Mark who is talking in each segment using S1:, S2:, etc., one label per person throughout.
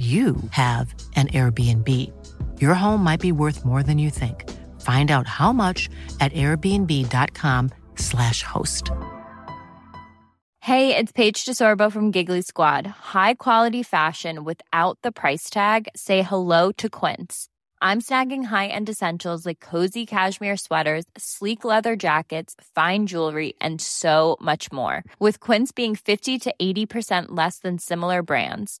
S1: you have an Airbnb. Your home might be worth more than you think. Find out how much at airbnb.com/slash host.
S2: Hey, it's Paige DeSorbo from Giggly Squad. High quality fashion without the price tag. Say hello to Quince. I'm snagging high-end essentials like cozy cashmere sweaters, sleek leather jackets, fine jewelry, and so much more. With Quince being 50 to 80% less than similar brands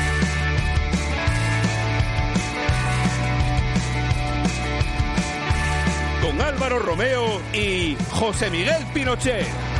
S3: con Álvaro Romeo y José Miguel Pinochet.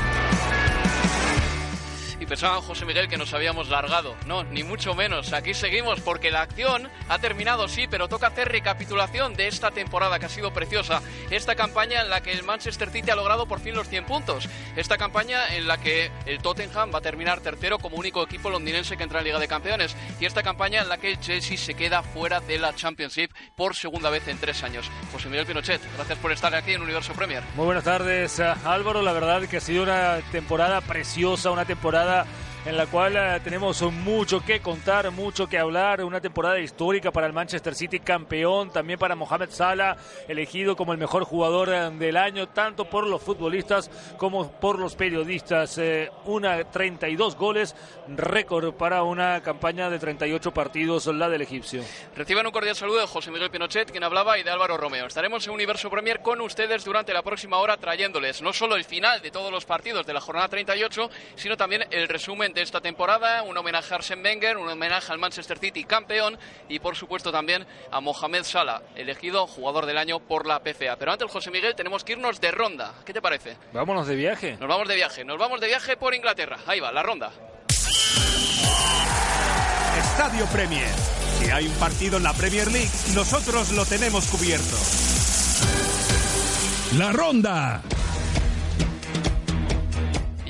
S4: Y pensaban José Miguel que nos habíamos largado. No, ni mucho menos. Aquí seguimos porque la acción ha terminado, sí, pero toca hacer recapitulación de esta temporada que ha sido preciosa. Esta campaña en la que el Manchester City ha logrado por fin los 100 puntos. Esta campaña en la que el Tottenham va a terminar tercero como único equipo londinense que entra en Liga de Campeones. Y esta campaña en la que el Chelsea se queda fuera de la Championship por segunda vez en tres años. José Miguel Pinochet, gracias por estar aquí en Universo Premier.
S5: Muy buenas tardes, eh, Álvaro. La verdad que ha sido una temporada preciosa, una temporada en la cual eh, tenemos mucho que contar, mucho que hablar, una temporada histórica para el Manchester City, campeón, también para Mohamed Salah, elegido como el mejor jugador eh, del año, tanto por los futbolistas como por los periodistas. Eh, una 32 goles, récord para una campaña de 38 partidos, la del egipcio.
S4: Reciban un cordial saludo de José Miguel Pinochet, quien hablaba, y de Álvaro Romeo. Estaremos en Universo Premier con ustedes durante la próxima hora trayéndoles no solo el final de todos los partidos de la jornada 38, sino también el resumen de esta temporada, un homenaje a Arsene Wenger, un homenaje al Manchester City campeón y por supuesto también a Mohamed Salah, elegido jugador del año por la PCA. Pero antes, José Miguel, tenemos que irnos de ronda. ¿Qué te parece?
S5: Vámonos de viaje.
S4: Nos vamos de viaje, nos vamos de viaje por Inglaterra. Ahí va, la ronda.
S3: Estadio Premier. Si hay un partido en la Premier League, nosotros lo tenemos cubierto. La ronda.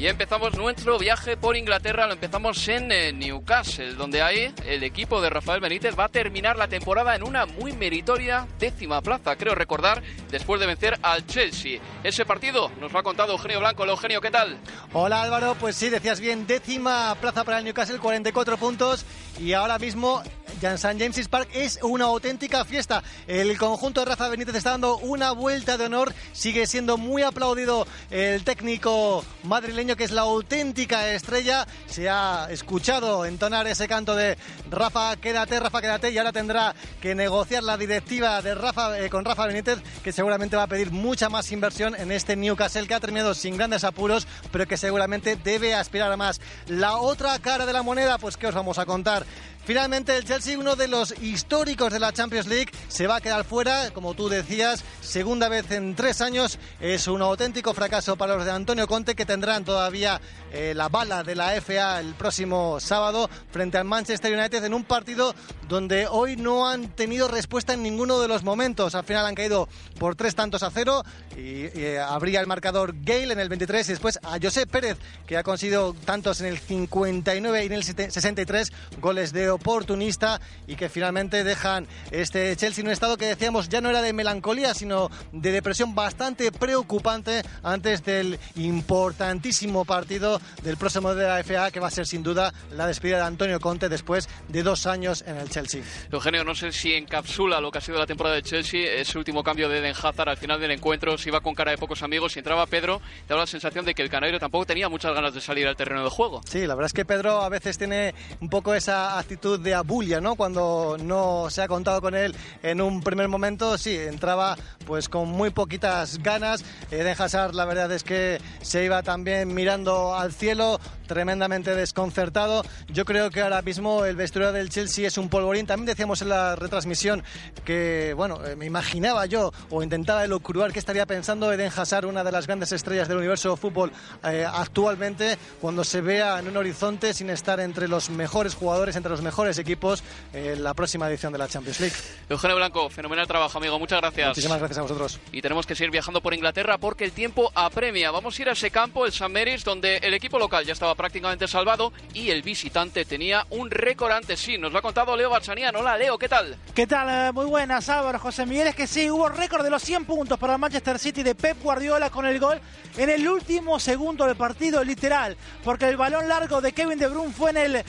S4: Y empezamos nuestro viaje por Inglaterra, lo empezamos en eh, Newcastle, donde ahí el equipo de Rafael Benítez va a terminar la temporada en una muy meritoria décima plaza, creo recordar, después de vencer al Chelsea. Ese partido nos lo ha contado Eugenio Blanco. Eugenio, ¿qué tal?
S6: Hola Álvaro, pues sí, decías bien, décima plaza para el Newcastle, 44 puntos y ahora mismo St. James's Park es una auténtica fiesta. El conjunto de Rafa Benítez está dando una vuelta de honor, sigue siendo muy aplaudido el técnico madrileño que es la auténtica estrella. Se ha escuchado entonar ese canto de Rafa, quédate, Rafa, quédate y ahora tendrá que negociar la directiva de Rafa eh, con Rafa Benítez que seguramente va a pedir mucha más inversión en este Newcastle que ha terminado sin grandes apuros, pero que seguramente debe aspirar a más. La otra cara de la moneda, pues ¿qué os vamos a contar? Finalmente el Chelsea, uno de los históricos de la Champions League, se va a quedar fuera, como tú decías, segunda vez en tres años. Es un auténtico fracaso para los de Antonio Conte que tendrán todavía eh, la bala de la FA el próximo sábado frente al Manchester United en un partido donde hoy no han tenido respuesta en ninguno de los momentos. Al final han caído por tres tantos a cero y, y habría el marcador Gale en el 23 y después a José Pérez que ha conseguido tantos en el 59 y en el 63 goles de oportunista y que finalmente dejan este Chelsea en un estado que decíamos ya no era de melancolía, sino de depresión bastante preocupante antes del importantísimo partido del próximo de la FA, que va a ser sin duda la despedida de Antonio Conte después de dos años en el Chelsea.
S4: Eugenio, no sé si encapsula lo que ha sido la temporada de Chelsea, ese último cambio de Eden Hazard al final del encuentro, se iba con cara de pocos amigos y entraba Pedro, te daba la sensación de que el canario tampoco tenía muchas ganas de salir al terreno de juego.
S6: Sí, la verdad es que Pedro a veces tiene un poco esa actitud de abulia, ¿no? Cuando no se ha contado con él en un primer momento, sí, entraba pues con muy poquitas ganas. Eden Hazard, la verdad es que se iba también mirando al cielo, tremendamente desconcertado. Yo creo que ahora mismo el vestuario del Chelsea es un polvorín. También decíamos en la retransmisión que, bueno, eh, me imaginaba yo o intentaba elucubrar qué estaría pensando Eden Hazard, una de las grandes estrellas del universo fútbol eh, actualmente, cuando se vea en un horizonte sin estar entre los mejores jugadores, entre los mejores equipos en la próxima edición de la Champions League.
S4: Eugenio Blanco, fenomenal trabajo, amigo. Muchas gracias.
S6: Muchísimas gracias a vosotros.
S4: Y tenemos que seguir viajando por Inglaterra porque el tiempo apremia. Vamos a ir a ese campo, el St. Mary's, donde el equipo local ya estaba prácticamente salvado y el visitante tenía un récord antes. Sí, nos lo ha contado Leo Barzanian. Hola, Leo, ¿qué tal?
S7: ¿Qué tal? Eh, muy buenas, Álvaro, José Miguel. Es que sí, hubo récord de los 100 puntos para el Manchester City de Pep Guardiola con el gol en el último segundo del partido, literal, porque el balón largo de Kevin De Bruyne fue en el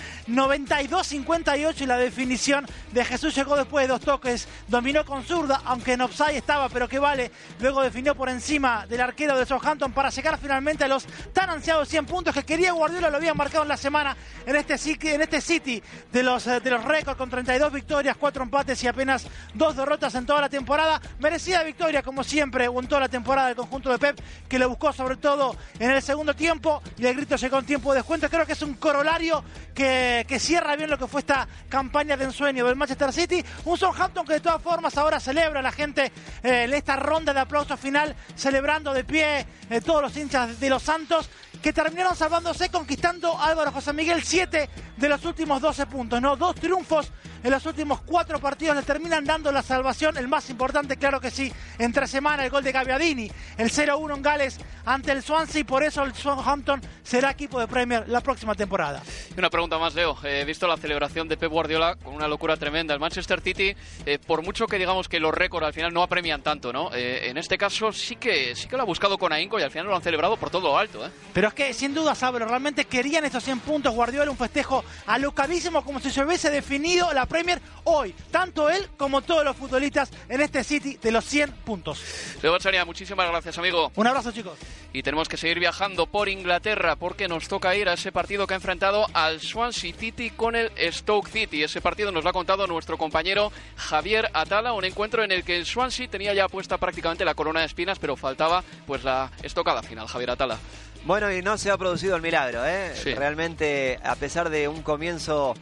S7: 92-58 y la definición de Jesús llegó después de dos toques, dominó con zurda, aunque en offside estaba, pero que vale, luego definió por encima del arquero de Southampton para llegar finalmente a los tan ansiados 100 puntos que quería Guardiola, lo habían marcado en la semana en este, en este City de los, de los récords con 32 victorias, 4 empates y apenas dos derrotas en toda la temporada. Merecida victoria, como siempre, en toda la temporada del conjunto de Pep, que lo buscó sobre todo en el segundo tiempo y el grito llegó en tiempo de descuento. Creo que es un corolario que, que cierra bien lo que fue esta campaña de ensueño del Manchester City. Un Southampton que de todas formas ahora celebra la gente eh, esta ronda de aplausos final, celebrando de pie eh, todos los hinchas de los Santos que terminaron salvándose conquistando Álvaro José Miguel 7 de los últimos 12 puntos, ¿no? Dos triunfos en los últimos cuatro partidos le terminan dando la salvación, el más importante, claro que sí, entre semana el gol de Gaviadini, el 0-1 en Gales ante el Swansea y por eso el Southampton será equipo de Premier la próxima temporada.
S4: Y una pregunta más, Leo. He visto la celebración de Pep Guardiola con una locura tremenda. El Manchester City, eh, por mucho que digamos que los récords al final no apremian tanto, ¿no? Eh, en este caso sí que sí que lo ha buscado con ahínco y al final lo han celebrado por todo lo alto, ¿eh?
S7: Pero es que sin duda, Sabro, realmente querían estos 100 puntos. Guardiola un festejo alocadísimo como si se hubiese definido la Premier hoy. Tanto él como todos los futbolistas en este City de los 100 puntos.
S4: Leo Bacharia, muchísimas gracias, amigo.
S7: Un abrazo, chicos.
S4: Y tenemos que seguir viajando por Inglaterra porque nos toca ir a ese partido que ha enfrentado al Swansea City con el Stoke City. Ese partido nos lo ha contado nuestro compañero Javier Atala, un encuentro en el que el Swansea tenía ya puesta prácticamente la corona de espinas, pero faltaba pues la estocada final. Javier Atala.
S8: Bueno, y no se ha producido el milagro, ¿eh? Realmente, a pesar de un comienzo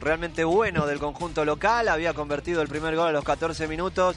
S8: realmente bueno del conjunto local, había convertido el primer gol a los 14 minutos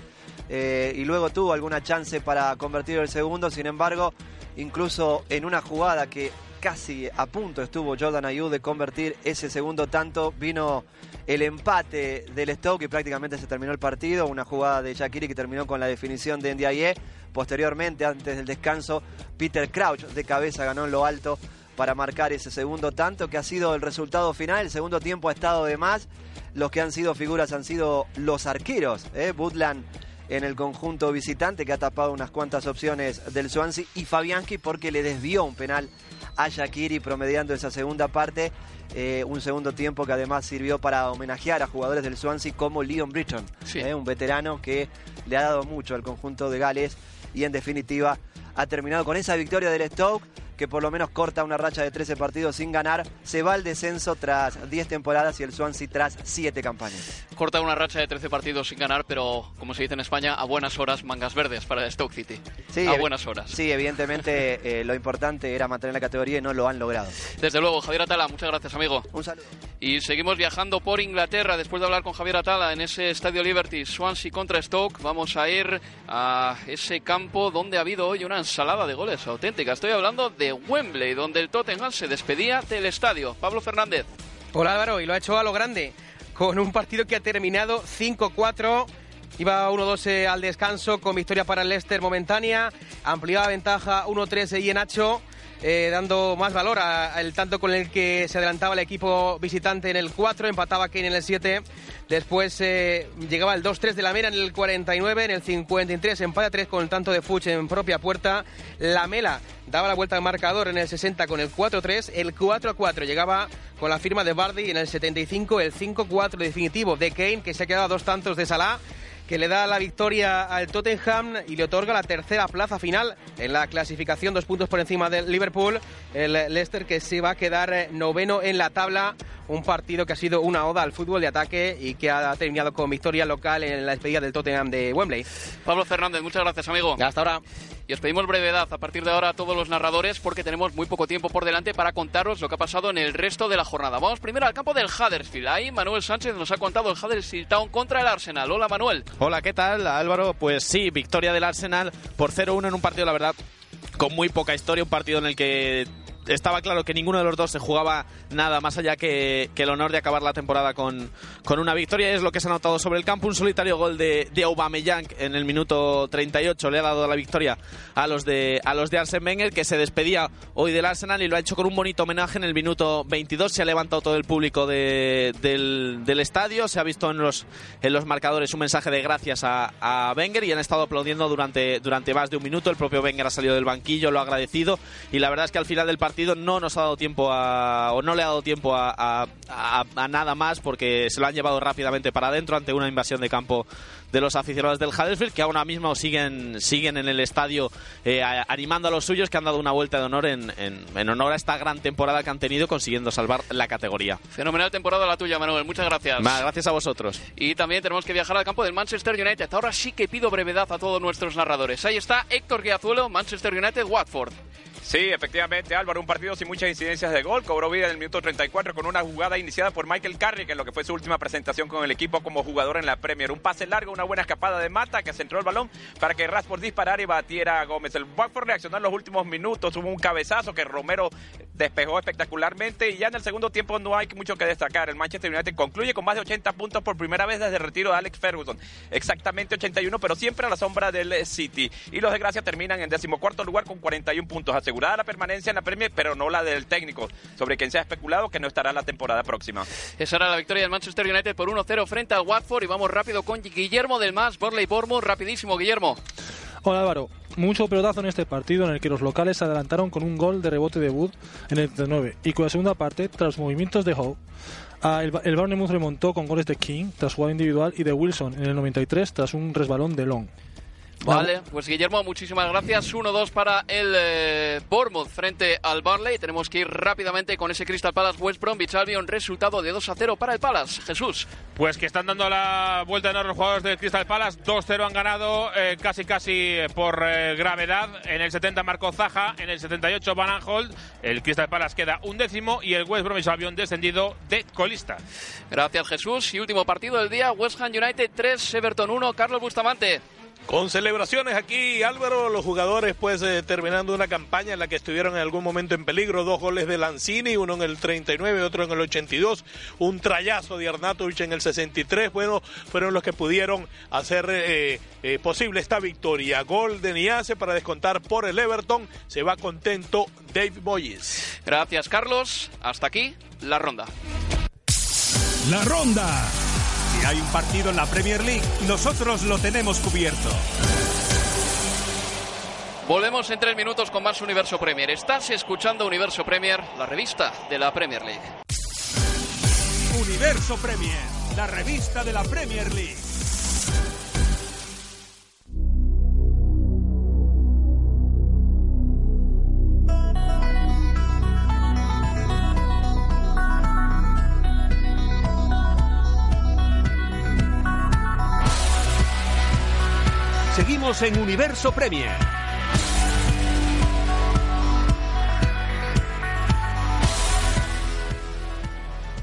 S8: eh, y luego tuvo alguna chance para convertir el segundo, sin embargo, incluso en una jugada que casi a punto estuvo Jordan Ayud de convertir ese segundo tanto, vino el empate del Stoke y prácticamente se terminó el partido, una jugada de Shakiri que terminó con la definición de Ndiaye. Posteriormente, antes del descanso, Peter Crouch de cabeza ganó en lo alto para marcar ese segundo tanto que ha sido el resultado final. El segundo tiempo ha estado de más. Los que han sido figuras han sido los arqueros. ¿eh? Butland en el conjunto visitante que ha tapado unas cuantas opciones del Swansea y Fabianski porque le desvió un penal a Shakiri promediando esa segunda parte. Eh, un segundo tiempo que además sirvió para homenajear a jugadores del Swansea como Leon Britton, ¿eh? un veterano que le ha dado mucho al conjunto de Gales y en definitiva ha terminado con esa victoria del Stoke que por lo menos corta una racha de 13 partidos sin ganar, se va al descenso tras 10 temporadas y el Swansea tras 7 campañas.
S4: Corta una racha de 13 partidos sin ganar, pero como se dice en España, a buenas horas mangas verdes para el Stoke City. Sí, a buenas horas.
S8: Sí, evidentemente eh, lo importante era mantener la categoría y no lo han logrado.
S4: Desde luego, Javier Atala, muchas gracias, amigo.
S8: Un saludo.
S4: Y seguimos viajando por Inglaterra después de hablar con Javier Atala en ese estadio Liberty, Swansea contra Stoke. Vamos a ir a ese campo donde ha habido hoy una ensalada de goles auténtica. Estoy hablando de Wembley, donde el Tottenham se despedía del estadio. Pablo Fernández.
S9: Hola Álvaro, y lo ha hecho a lo grande, con un partido que ha terminado 5-4. Iba 1-2 eh, al descanso con victoria para el Leicester momentánea, ampliaba ventaja 1-3 y Nacho. Eh, dando más valor al tanto con el que se adelantaba el equipo visitante en el 4, empataba Kane en el 7, después eh, llegaba el 2-3 de la Mera en el 49, en el 53 empate 3 con el tanto de Fuch en propia puerta, la Mela daba la vuelta al marcador en el 60 con el 4-3, el 4-4 llegaba con la firma de Bardi en el 75, el 5-4 definitivo de Kane que se ha quedado a dos tantos de Salah que le da la victoria al Tottenham y le otorga la tercera plaza final en la clasificación, dos puntos por encima del Liverpool. El Leicester que se va a quedar eh, noveno en la tabla. Un partido que ha sido una oda al fútbol de ataque y que ha terminado con victoria local en la despedida del Tottenham de Wembley.
S4: Pablo Fernández, muchas gracias, amigo.
S9: Hasta ahora.
S4: Y os pedimos brevedad a partir de ahora a todos los narradores porque tenemos muy poco tiempo por delante para contaros lo que ha pasado en el resto de la jornada. Vamos primero al campo del Huddersfield. Ahí Manuel Sánchez nos ha contado el Huddersfield Town contra el Arsenal. Hola Manuel.
S10: Hola, ¿qué tal Álvaro? Pues sí, victoria del Arsenal por 0-1 en un partido, la verdad, con muy poca historia, un partido en el que estaba claro que ninguno de los dos se jugaba nada más allá que, el honor de acabar la temporada con, con, una victoria. Es lo que se ha notado sobre el campo. Un solitario gol de, de Aubameyang en el minuto 38 le ha dado la victoria a los de a los de Arsene Wenger, que se despedía hoy del Arsenal y lo ha hecho con un bonito homenaje en el minuto 22. Se ha levantado todo el público del, del, estadio. Se ha visto en los, en los marcadores un mensaje de gracias a, a Wenger y han estado aplaudiendo durante, durante más de un minuto. El propio Wenger ha salido del banquillo, lo ha agradecido y la verdad es que al final del partido no nos ha dado tiempo a, o no le ha dado tiempo a, nada más porque se lo han llevado rápidamente para adentro ante una invasión de campo de los aficionados del Huddersfield que ahora mismo siguen, siguen en el estadio eh, animando a los suyos que han dado una vuelta de honor en, en, honor a esta gran temporada que han tenido consiguiendo salvar la categoría.
S4: Fenomenal temporada la tuya, Manuel. Muchas gracias.
S10: gracias a vosotros.
S4: Y también tenemos que viajar al campo del Manchester United. Ahora sí que pido brevedad a todos nuestros narradores. Ahí está Héctor Guiazuelo, Manchester United, Watford.
S11: Sí, efectivamente, Álvaro, un partido sin muchas incidencias de gol. Cobró vida en el minuto 34 con una jugada iniciada por Michael Carrick en lo que fue su última presentación con el equipo como jugador en la Premier. Un pase largo, una buena escapada de Mata que centró el balón para que Rashford disparara y batiera a Gómez. El Watford reaccionó en los últimos minutos. Hubo un cabezazo que Romero despejó espectacularmente y ya en el segundo tiempo no hay mucho que destacar. El Manchester United concluye con más de 80 puntos por primera vez desde el retiro de Alex Ferguson. Exactamente 81, pero siempre a la sombra del City. Y los de Gracia terminan en decimocuarto lugar con 41 puntos asegurados la permanencia en la Premier, pero no la del técnico, sobre quien se ha especulado que no estará la temporada próxima.
S4: Esa era la victoria del Manchester United por 1-0 frente al Watford y vamos rápido con Guillermo del Mas, Borley Bournemouth, rapidísimo Guillermo.
S12: Hola Álvaro, mucho pelotazo en este partido en el que los locales se adelantaron con un gol de rebote de Wood en el 39 y con la segunda parte, tras movimientos de Howe, el, el Bournemouth remontó con goles de King tras jugada individual y de Wilson en el 93 tras un resbalón de Long.
S4: Vale, pues Guillermo, muchísimas gracias. 1-2 para el eh, Bournemouth frente al Barley. Tenemos que ir rápidamente con ese Crystal Palace West Bromwich Albion. Resultado de 2-0 para el Palace. Jesús.
S13: Pues que están dando la vuelta en los jugadores del Crystal Palace. 2-0 han ganado eh, casi casi eh, por gravedad. En el 70 marcó Zaha, en el 78 Van Aanholt. El Crystal Palace queda un décimo y el West Bromwich Albion descendido de colista.
S4: Gracias Jesús. Y último partido del día, West Ham United 3, Everton 1. Carlos Bustamante.
S14: Con celebraciones aquí, Álvaro, los jugadores pues eh, terminando una campaña en la que estuvieron en algún momento en peligro, dos goles de Lanzini, uno en el 39, otro en el 82, un trayazo de Arnautovic en el 63, bueno, fueron los que pudieron hacer eh, eh, posible esta victoria. Gol de Niace para descontar por el Everton, se va contento Dave Boyes.
S4: Gracias Carlos, hasta aquí la ronda.
S3: La ronda si hay un partido en la Premier League, nosotros lo tenemos cubierto.
S4: Volvemos en tres minutos con más Universo Premier. Estás escuchando Universo Premier, la revista de la Premier League.
S3: Universo Premier, la revista de la Premier League. Seguimos en Universo Premier.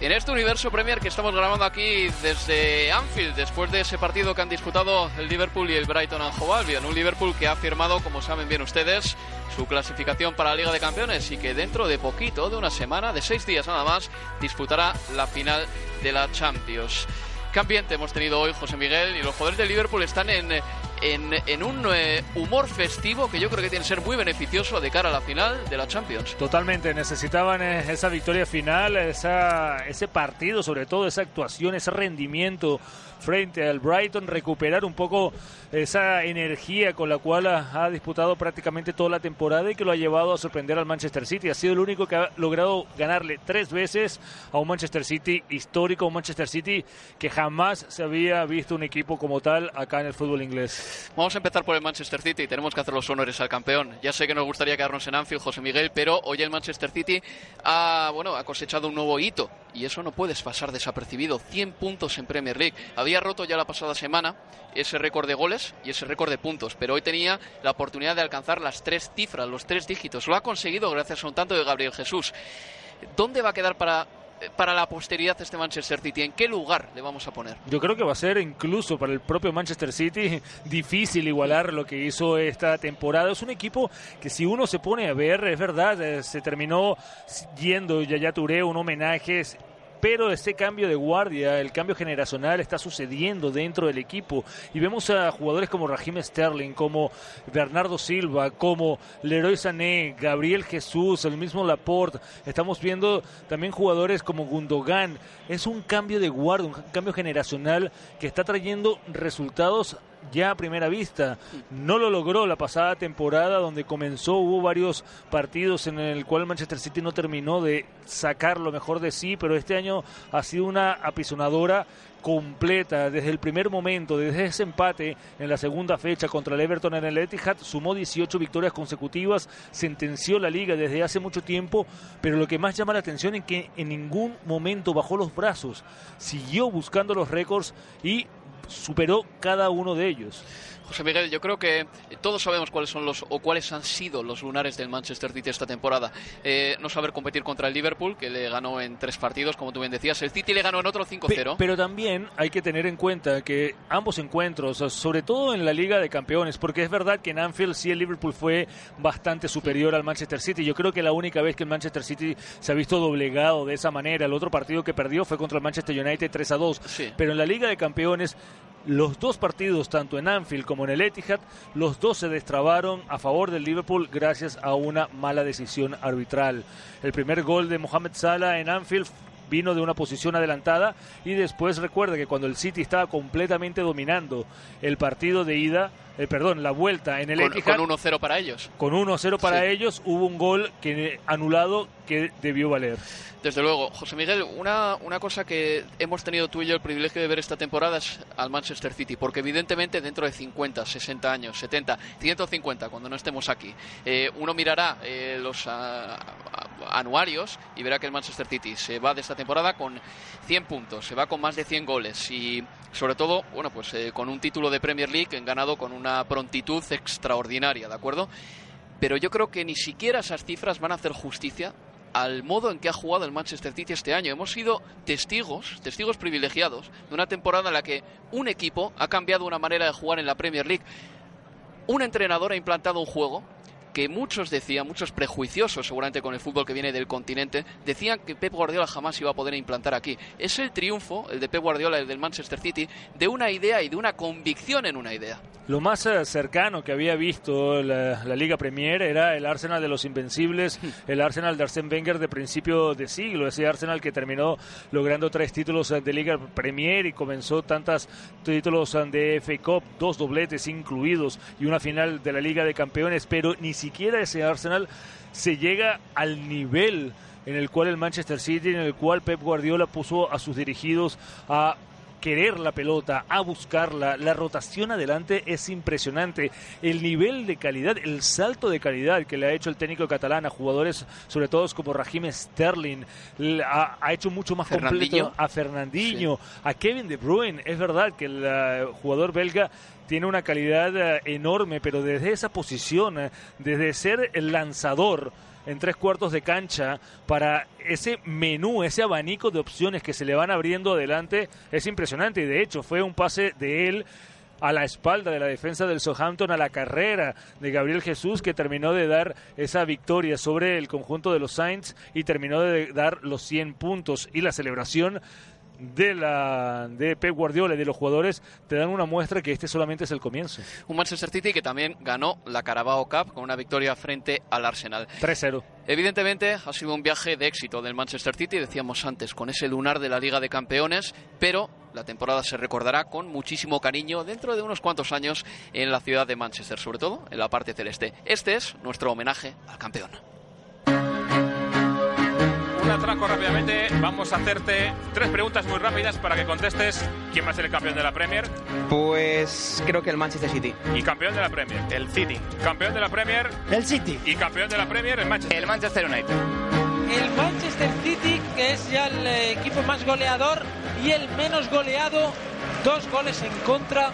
S4: En este universo Premier que estamos grabando aquí desde Anfield, después de ese partido que han disputado el Liverpool y el Brighton and Hove Albion, un Liverpool que ha firmado, como saben bien ustedes, su clasificación para la Liga de Campeones y que dentro de poquito, de una semana, de seis días nada más, disputará la final de la Champions. Qué ambiente hemos tenido hoy, José Miguel, y los jugadores de Liverpool están en en, un eh, humor festivo que yo creo que tiene que ser muy beneficioso de cara a la final de la Champions.
S5: Totalmente, necesitaban eh, esa victoria final, esa, ese partido, sobre todo esa actuación, ese rendimiento frente al Brighton, recuperar un poco esa energía con la cual ha, disputado prácticamente toda la temporada y que lo ha llevado a sorprender al Manchester City. Ha sido el único que ha logrado ganarle tres veces a un Manchester City histórico, un Manchester City que jamás se había visto un equipo como tal acá en el fútbol inglés.
S4: Vamos a empezar por el Manchester City tenemos que hacer los honores al campeón. Ya sé que nos gustaría quedarnos en Anfield, José Miguel, pero hoy el Manchester City ha, bueno, ha cosechado un nuevo hito y eso no puedes pasar desapercibido. 100 puntos en Premier League. Había roto ya la pasada semana ese récord de goles y ese récord de puntos, pero hoy tenía la oportunidad de alcanzar las tres cifras, los tres dígitos. Lo ha conseguido gracias a un tanto de Gabriel Jesús. ¿Dónde va a quedar para para la posteridad este Manchester City? ¿En qué lugar le vamos a poner?
S5: Yo creo que va a ser incluso para el propio Manchester City difícil igualar lo que hizo esta temporada. Es un equipo que si uno se pone a ver, es verdad, eh, se terminó yendo Yaya Touré un homenaje pero ese cambio de guardia, el cambio generacional está sucediendo dentro del equipo. Y vemos a jugadores como Raheem Sterling, como Bernardo Silva, como Leroy Sané, Gabriel Jesús, el mismo Laporte, estamos viendo también jugadores como Gundogan, es un cambio de guardia, un cambio generacional que está trayendo resultados ya a primera vista. No lo logró la pasada temporada donde comenzó, hubo varios partidos en el cual Manchester City no terminó de sacar lo mejor de sí, pero este año ha sido una apisonadora completa desde el primer momento, desde ese empate en la segunda fecha contra el Everton en el Etihad, sumó 18 victorias consecutivas, sentenció la liga desde hace mucho tiempo, pero lo que más llama la atención es que en ningún momento bajó los brazos, siguió buscando los récords y superó cada uno de ellos.
S4: José Miguel, yo creo que todos sabemos cuáles son los o cuáles han sido los lunares del Manchester City esta temporada. Eh, no saber competir contra el Liverpool, que le ganó en tres partidos, como tú bien decías. El City le ganó en otro 5-0.
S5: Pero también hay que tener en cuenta que ambos encuentros, sobre todo en la Liga de Campeones, porque es verdad que en Anfield sí el Liverpool fue bastante superior al Manchester City. Yo creo que la única vez que el Manchester City se ha visto doblegado de esa manera, el otro partido que perdió fue contra el Manchester United 3 2. Pero en la Liga de Campeones los dos partidos, tanto en Anfield como en el Etihad, los dos se destrabaron a favor del Liverpool gracias a una mala decisión arbitral. El primer gol de Mohamed Salah en Anfield vino de una posición adelantada y después recuerda que cuando el City estaba completamente dominando el partido de ida, eh, perdón, la vuelta en el
S4: con,
S5: Etihad.
S4: Con 1-0 para ellos.
S5: Con 1-0 para ellos hubo un gol que anulado que debió valer.
S4: Desde luego. José Miguel, una, una cosa que hemos tenido tú y yo el privilegio de ver esta temporada es al Manchester City, porque evidentemente dentro de 50, 60 años, 70, 150, cuando no estemos aquí, eh, uno mirará eh, los anuarios y verá que el Manchester City se va de esta temporada con 100 puntos, se va con más de 100 goles y sobre todo, bueno, pues eh, con un título de Premier League ganado con una prontitud extraordinaria, ¿de acuerdo? Pero yo creo que ni siquiera esas cifras van a hacer justicia al modo en que ha jugado el Manchester City este año. Hemos sido testigos, testigos privilegiados, de una temporada en la que un equipo ha cambiado una manera de jugar en la Premier League. Un entrenador ha implantado un juego que muchos decían, muchos prejuiciosos seguramente con el fútbol que viene del continente, decían que Pep Guardiola jamás iba a poder implantar aquí. Es el triunfo, el de Pep Guardiola, el del Manchester City, de una idea y de una convicción en una idea.
S5: Lo más eh, cercano que había visto la, Liga Premier era el Arsenal de los Invencibles, el Arsenal de Arsène Wenger de principio de siglo, ese Arsenal que terminó logrando tres títulos eh, de Liga Premier y comenzó tantos títulos eh, de FA Cup, dos dobletes incluidos y una final de la Liga de Campeones, pero ni siquiera ese Arsenal se llega al nivel en el cual el Manchester City, en el cual Pep Guardiola puso a sus dirigidos a querer la pelota, a buscarla. La rotación adelante es impresionante. El nivel de calidad, el salto de calidad que le ha hecho el técnico catalán a jugadores, sobre todo como Raheem Sterling, ha, hecho mucho más completo a Fernandinho, a Kevin De Bruyne. Es verdad que el eh, jugador belga tiene una calidad eh, enorme, pero desde esa posición, eh, desde ser el lanzador, en tres cuartos de cancha para ese menú, ese abanico de opciones que se le van abriendo adelante. Es impresionante y de hecho fue un pase de él a la espalda de la defensa del Southampton a la carrera de Gabriel Jesús que terminó de dar esa victoria sobre el conjunto de los Saints y terminó de dar los 100 puntos. Y la celebración de la de Pep Guardiola y de los jugadores te dan una muestra que este solamente es el comienzo.
S4: Un Manchester City que también ganó la Carabao Cup con una victoria frente al Arsenal.
S5: 3-0.
S4: Evidentemente ha sido un viaje de éxito del Manchester City, decíamos antes, con ese lunar de la Liga de Campeones, pero la temporada se recordará con muchísimo cariño dentro de unos cuantos años en la ciudad de Manchester, sobre todo en la parte celeste. Este es nuestro homenaje al campeón
S13: un atraco rápidamente. Vamos a hacerte tres preguntas muy rápidas para que contestes quién va a ser el campeón de la Premier.
S9: Pues creo que el Manchester City.
S13: ¿Y campeón de la Premier?
S14: El City.
S13: ¿Campeón de la Premier?
S7: El City.
S13: ¿Y campeón de la Premier? El Manchester.
S9: El Manchester United.
S15: El Manchester City, que es ya el equipo más goleador y el menos goleado. Dos goles en contra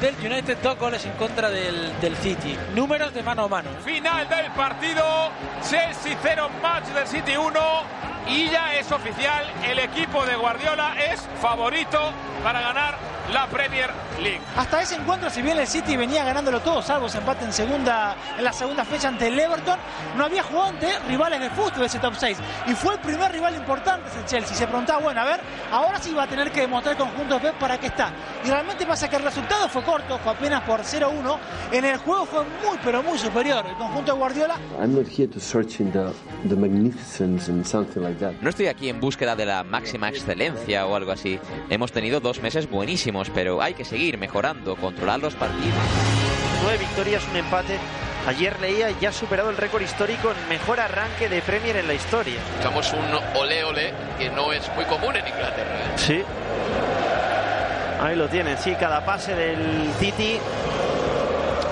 S15: del United, dos goles en contra del, del, City. Números de mano a mano.
S13: Final del partido. Chelsea 0, Manchester City 1. Y ya es oficial, el equipo de Guardiola es favorito para ganar la Premier League.
S7: Hasta ese encuentro, si bien el City venía ganándolo todo, salvo ese empate en, segunda, en la segunda fecha ante el Everton, no había jugado ante rivales de fútbol de ese top 6. Y fue el primer rival importante ese Chelsea. Se preguntaba, bueno, a ver, ahora sí va a tener que demostrar el conjunto de Pep para qué está. Y realmente pasa que el resultado fue corto, fue apenas por 0-1. En el juego fue muy, pero muy superior el conjunto de Guardiola.
S16: No estoy aquí en búsqueda de la máxima excelencia o algo así. Hemos tenido dos meses buenísimos, pero hay que seguir mejorando, controlar los partidos.
S17: Nueve victorias, un empate. Ayer leía ya ha superado el récord histórico en mejor arranque de Premier en la historia.
S4: Estamos un ole ole que no es muy común en Inglaterra. ¿eh?
S17: Sí. Ahí lo tienen, sí, cada pase del City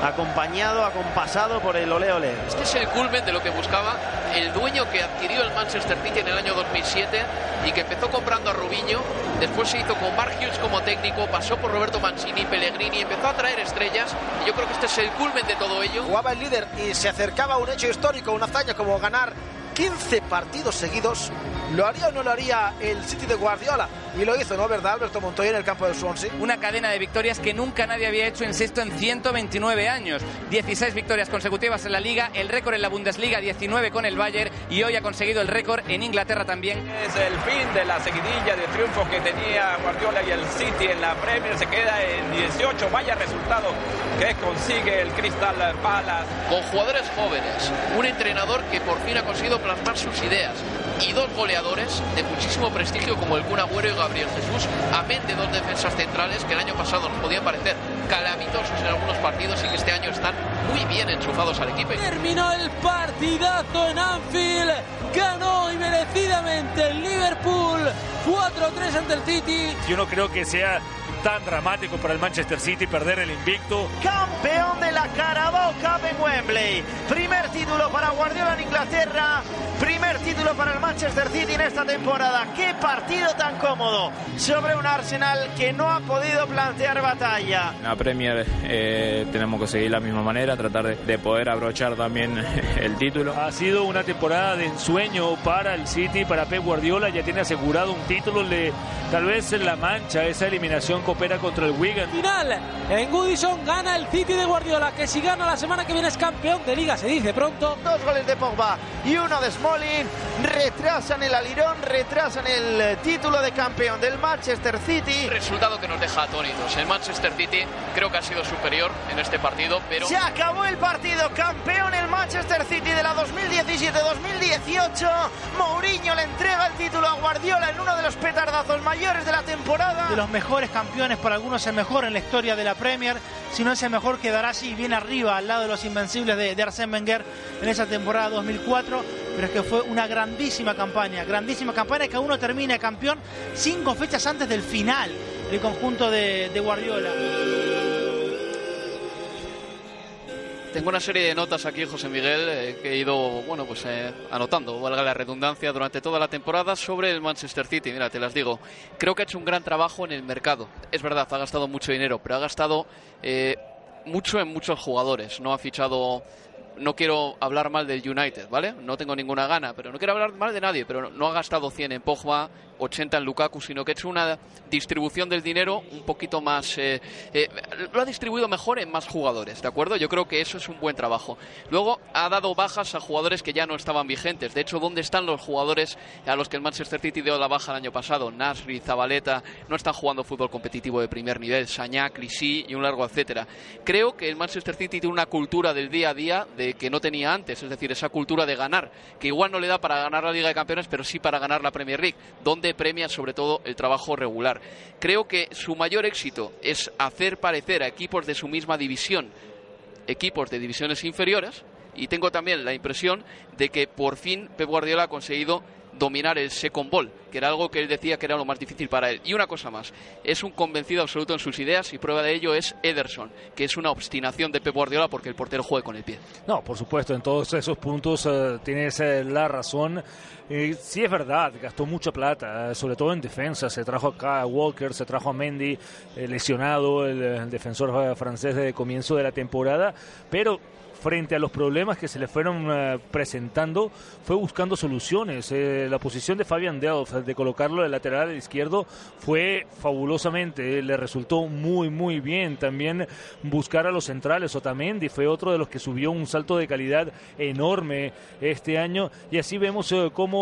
S17: acompañado, acompasado por el ole ole.
S4: Este es el culmen de lo que buscaba el dueño que adquirió el Manchester City en el año 2007 y que empezó comprando a Rubiño, después se hizo con Mark Hughes como técnico, pasó por Roberto Mancini, Pellegrini, empezó a traer estrellas y yo creo que este es el culmen de todo ello.
S18: Jugaba el líder y se acercaba a un hecho histórico, una hazaña como ganar 15 partidos seguidos. ¿Lo haría o no lo haría el City de Guardiola? Y lo hizo, ¿no? ¿Verdad, Alberto Montoya en el campo del Swansea?
S19: Una cadena de victorias que nunca nadie había hecho en sexto en 129 años. 16 victorias consecutivas en la Liga, el récord en la Bundesliga, 19 con el Bayern y hoy ha conseguido el récord en Inglaterra también.
S11: Es el fin de la seguidilla de triunfos que tenía Guardiola y el City en la Premier. Se queda en 18. Vaya resultado que consigue el Crystal Palace.
S4: Con jugadores jóvenes, un entrenador que por fin ha conseguido plasmar sus ideas y dos goleadores de muchísimo prestigio como el Kun Agüero y Gabriel Jesús, amén de dos defensas centrales que el año pasado nos podían parecer calamitosos en algunos partidos y que este año están muy bien enchufados al equipo.
S15: Terminó el partidazo en Anfield, ganó y merecidamente el Liverpool 4-3 ante el City.
S5: Yo no creo que sea tan dramático para el Manchester City perder el invicto.
S17: Campeón de la Carabao Cup en Wembley. Primer título para Guardiola en Inglaterra. Primer título para el Manchester City en esta temporada. Qué partido tan cómodo sobre un Arsenal que no ha podido plantear batalla.
S20: La Premier eh, tenemos que seguir la misma manera, tratar de, de poder abrochar también el título.
S5: Ha sido una temporada de ensueño para el City, para Pep Guardiola. Ya tiene asegurado un título. Le, tal vez en la mancha esa eliminación opera contra el Wigan.
S15: Final en Goodison gana el City de Guardiola, que si gana la semana que viene es campeón de liga, se dice pronto.
S17: Dos goles de Pogba y uno de Smalling retrasan el alirón, retrasan el título de campeón del Manchester City.
S4: Resultado que nos deja atónitos. El Manchester City creo que ha sido superior en este partido, pero...
S17: Se acabó el partido, campeón el Manchester City de la 2017-2018. Mourinho le entrega el título a Guardiola en uno de los petardazos mayores de la temporada.
S7: De los mejores campeones, para algunos el mejor en la historia de la Premier. Si no es el mejor, quedará así bien arriba, al lado de los invencibles de, de Arsène Wenger en esa temporada 2004. Pero es que fue una grandísima campaña, grandísima campaña que uno termina campeón cinco fechas antes del final del conjunto de Guardiola.
S4: Tengo una serie de notas aquí, José Miguel, eh, que he ido, bueno, pues eh, anotando, valga la redundancia, durante toda la temporada sobre el Manchester City. Mira, te las digo. Creo que ha hecho un gran trabajo en el mercado. Es verdad, ha gastado mucho dinero, pero ha gastado eh, mucho en muchos jugadores. No ha fichado no quiero hablar mal del United, ¿vale? No tengo ninguna gana, pero no quiero hablar mal de nadie, pero no ha gastado 100 en Pogba 80 en Lukaku, sino que hecho una distribución del dinero un poquito más... Eh, eh, lo ha distribuido mejor en más jugadores, ¿de acuerdo? Yo creo que eso es un buen trabajo. Luego ha dado bajas a jugadores que ya no estaban vigentes. De hecho, ¿dónde están los jugadores a los que el Manchester City dio la baja el año pasado? Nasri, Zabaleta, no están jugando fútbol competitivo de primer nivel, Sañá, Clisí y un largo etcétera. Creo que el Manchester City tiene una cultura del día a día de que no tenía antes, es decir, esa cultura de ganar, que igual no le da para ganar la Liga de Campeones, pero sí para ganar la Premier League, premia sobre todo el trabajo regular. Creo que su mayor éxito es hacer parecer a equipos de su misma división equipos de divisiones inferiores y tengo también la impresión de que por fin Pep Guardiola ha conseguido dominar el second ball, que era algo que él decía que era lo más difícil para él. Y una cosa más, es un convencido absoluto en sus ideas y prueba de ello es Ederson, que es una obstinación de Pep Guardiola porque el portero juegue con el pie.
S5: No, por supuesto, en todos esos puntos eh, tienes eh, la razón. Eh, sí es verdad, gastó mucha plata, sobre todo en defensa. Se trajo acá a Walker, se trajo a Mendy, lesionado, el defensor francés de comienzo de la temporada, pero frente a los problemas que se le fueron eh, presentando, fue buscando soluciones. Eh, la posición de Fabian Delft, de colocarlo de lateral izquierdo, fue fabulosamente, le resultó muy, muy bien. También buscar a los centrales, Otamendi fue otro de los que subió un salto de calidad enorme este año. Y así vemos eh, cómo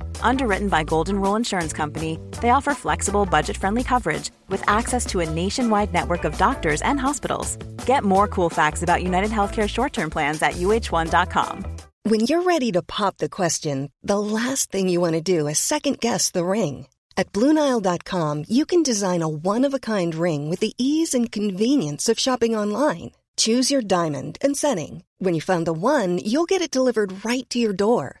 S21: Underwritten by Golden Rule Insurance Company, they offer flexible, budget friendly coverage with access to a nationwide network of doctors and hospitals. Get more cool facts about United Healthcare short term plans at uh1.com.
S22: When you're ready to pop the question, the last thing you want to do is second guess the ring. At Bluenile.com, you can design a one of a kind ring with the ease and convenience of shopping online. Choose your diamond and setting. When you find the one, you'll get it delivered right to your door.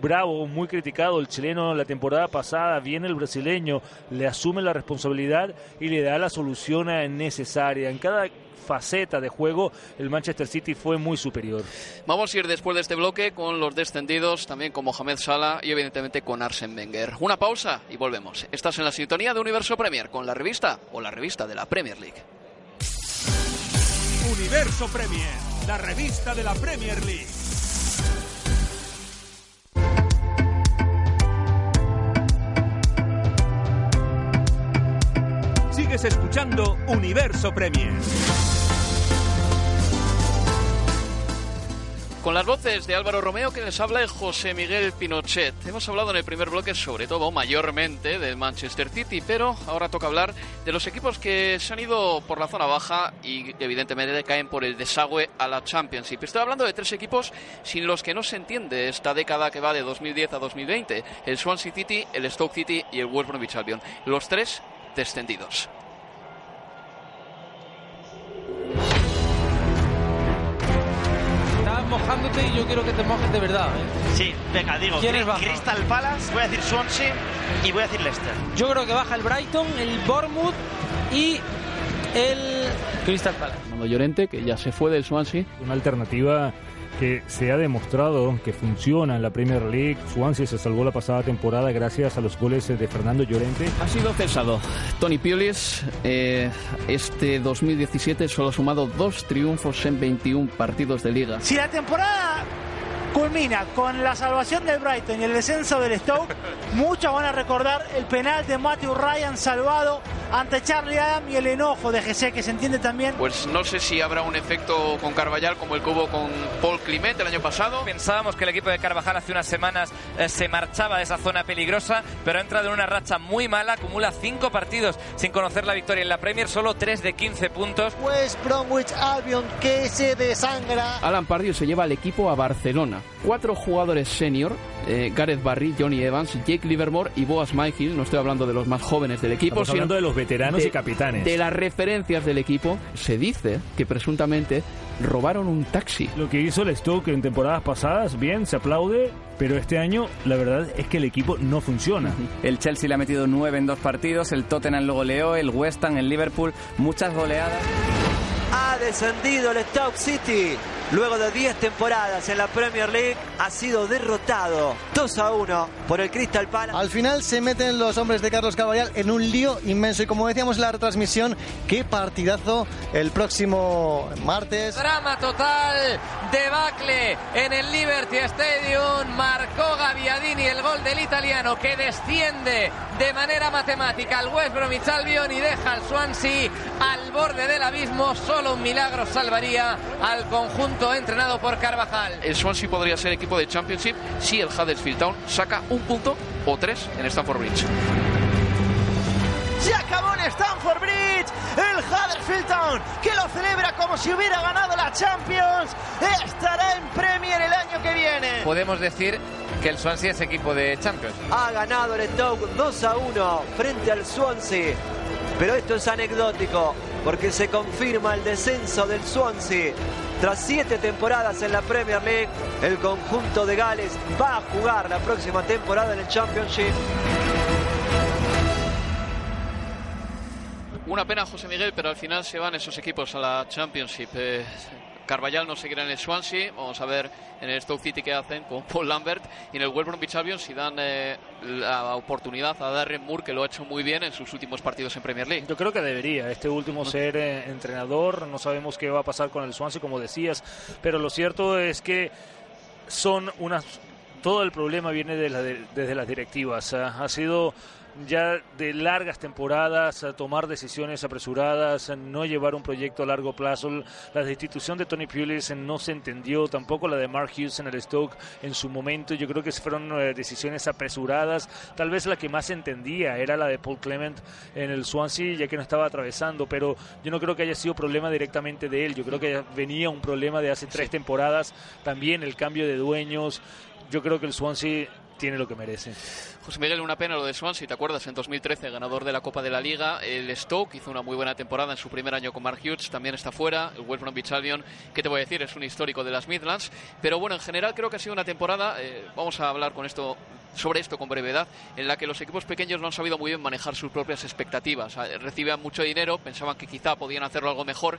S5: Bravo, muy criticado el chileno la temporada pasada, viene el brasileño, le asume la responsabilidad y le da la solución necesaria. En cada faceta de juego, el Manchester City fue muy superior.
S4: Vamos a ir después de este bloque con los descendidos, también con Mohamed Salah y evidentemente con Arsen Wenger. Una pausa y volvemos. Estás en la sintonía de Universo Premier con la revista o la revista de la Premier League.
S3: Universo Premier, la revista de la Premier League. Sigues escuchando Universo Premier.
S4: Con las voces de Álvaro Romeo que les habla y José Miguel Pinochet. Hemos hablado en el primer bloque sobre todo, mayormente, del Manchester City, pero ahora toca hablar de los equipos que se han ido por la zona baja y evidentemente caen por el desagüe a la Championship. Estoy hablando de tres equipos sin los que no se entiende esta década que va de 2010 a 2020. El Swansea City, el Stoke City y el West Bromwich Albion. Los tres descendidos.
S15: Mojándote y yo quiero que te mojes de verdad. ¿eh?
S17: Sí, venga, digo, Crystal Palace, voy a decir Swansea y voy a decir Leicester.
S15: Yo creo que baja el Brighton, el Bournemouth y el Crystal Palace.
S4: Llorente, que ya se fue del Swansea.
S12: Una alternativa que se ha demostrado que funciona en la Premier League. Swansea se salvó la pasada temporada gracias a los goles de Fernando Llorente.
S4: Ha sido cesado Tony Pulis. Eh, este 2017 solo ha sumado dos triunfos en 21 partidos de liga.
S7: Si la temporada culmina con la salvación del Brighton y el descenso del Stoke, muchos van a recordar el penal de Matthew Ryan salvado ante Charlie Adam y el enojo de GC que se entiende también.
S4: Pues no sé si habrá un efecto con Carvajal como el que hubo con Paul Climent el año pasado.
S19: Pensábamos que el equipo de Carvajal hace unas semanas eh, se marchaba de esa zona peligrosa, pero ha entrado en una racha muy mala, acumula cinco partidos sin conocer la victoria en la Premier, solo tres de 15 puntos.
S23: West Bromwich Albion que se desangra.
S24: Alan Pardew se lleva al equipo a Barcelona. Cuatro jugadores senior, eh, Gareth Barry, Johnny Evans, Jake Livermore y Boas Myhill, no estoy hablando de los más jóvenes del equipo,
S5: Estamos hablando de los veteranos y capitanes.
S24: De las referencias del equipo, se dice que presuntamente robaron un taxi.
S5: Lo que hizo el Stoke en temporadas pasadas, bien, se aplaude, pero este año la verdad es que el equipo no funciona.
S19: El Chelsea le ha metido nueve en dos partidos, el Tottenham lo goleó, el West Ham, el Liverpool, muchas goleadas.
S8: Ha descendido el Stoke City. Luego de 10 temporadas en la Premier League, ha sido derrotado 2 a 1 por el Crystal Palace.
S23: Al final se meten los hombres de Carlos Caballal en un lío inmenso. Y como decíamos en la retransmisión, qué partidazo el próximo martes.
S19: Drama total, debacle en el Liberty Stadium. Marcó Gaviadini el gol del italiano que desciende de manera matemática al West Bromwich Albion y deja al Swansea al borde del abismo. Solo un milagro salvaría al conjunto entrenado por Carvajal.
S4: El Swansea podría ser equipo de Championship si el Huddersfield Town saca un punto o tres en Stamford Bridge.
S17: Se acabó en Stamford Bridge. El Huddersfield Town, que lo celebra como si hubiera ganado la Champions, estará en Premier el año que viene.
S19: Podemos decir que el Swansea es equipo de Champions.
S8: Ha ganado el Stoke 2 a 1 frente al Swansea. Pero esto es anecdótico porque se confirma el descenso del Swansea. Tras siete temporadas en la Premier League, el conjunto de Gales va a jugar la próxima temporada en el Championship.
S4: Una pena, José Miguel, pero al final se van esos equipos a la Championship. Eh, Carvajal no seguirá en el Swansea. Vamos a ver en el Stoke City qué hacen con Paul Lambert. Y en el West Bromwich Albion si dan eh, la oportunidad a Darren Moore, que lo ha hecho muy bien en sus últimos partidos en Premier League.
S5: Yo creo que debería este último ser eh, entrenador. No sabemos qué va a pasar con el Swansea, como decías. Pero lo cierto es que son unas... Todo el problema viene de la desde las directivas. ha sido ya de largas temporadas, a tomar decisiones apresuradas, no llevar un proyecto a largo plazo. La destitución de Tony Pulis no se entendió, tampoco la de Mark Hughes en el Stoke en su momento. Yo creo que fueron eh, decisiones apresuradas. Tal vez la que más entendía era la de Paul Clement en el Swansea, ya que no estaba atravesando, pero yo no creo que haya sido problema directamente de él. Yo creo que venía un problema de hace tres temporadas, también el cambio de dueños. Yo creo que el Swansea tiene lo que merece.
S4: José Miguel, una pena lo de Swansea, ¿te acuerdas? En 2013, ganador de la Copa de la Liga. El Stoke hizo una muy buena temporada en su primer año con Mark Hughes, también está fuera. El West Bromwich Albion, ¿qué te voy a decir? Es un histórico de las Midlands. Pero bueno, en general creo que ha sido una temporada, eh, vamos a hablar con esto sobre esto con brevedad, en la que los equipos pequeños no han sabido muy bien manejar sus propias expectativas. Recibían mucho dinero, pensaban que quizá podían hacerlo algo mejor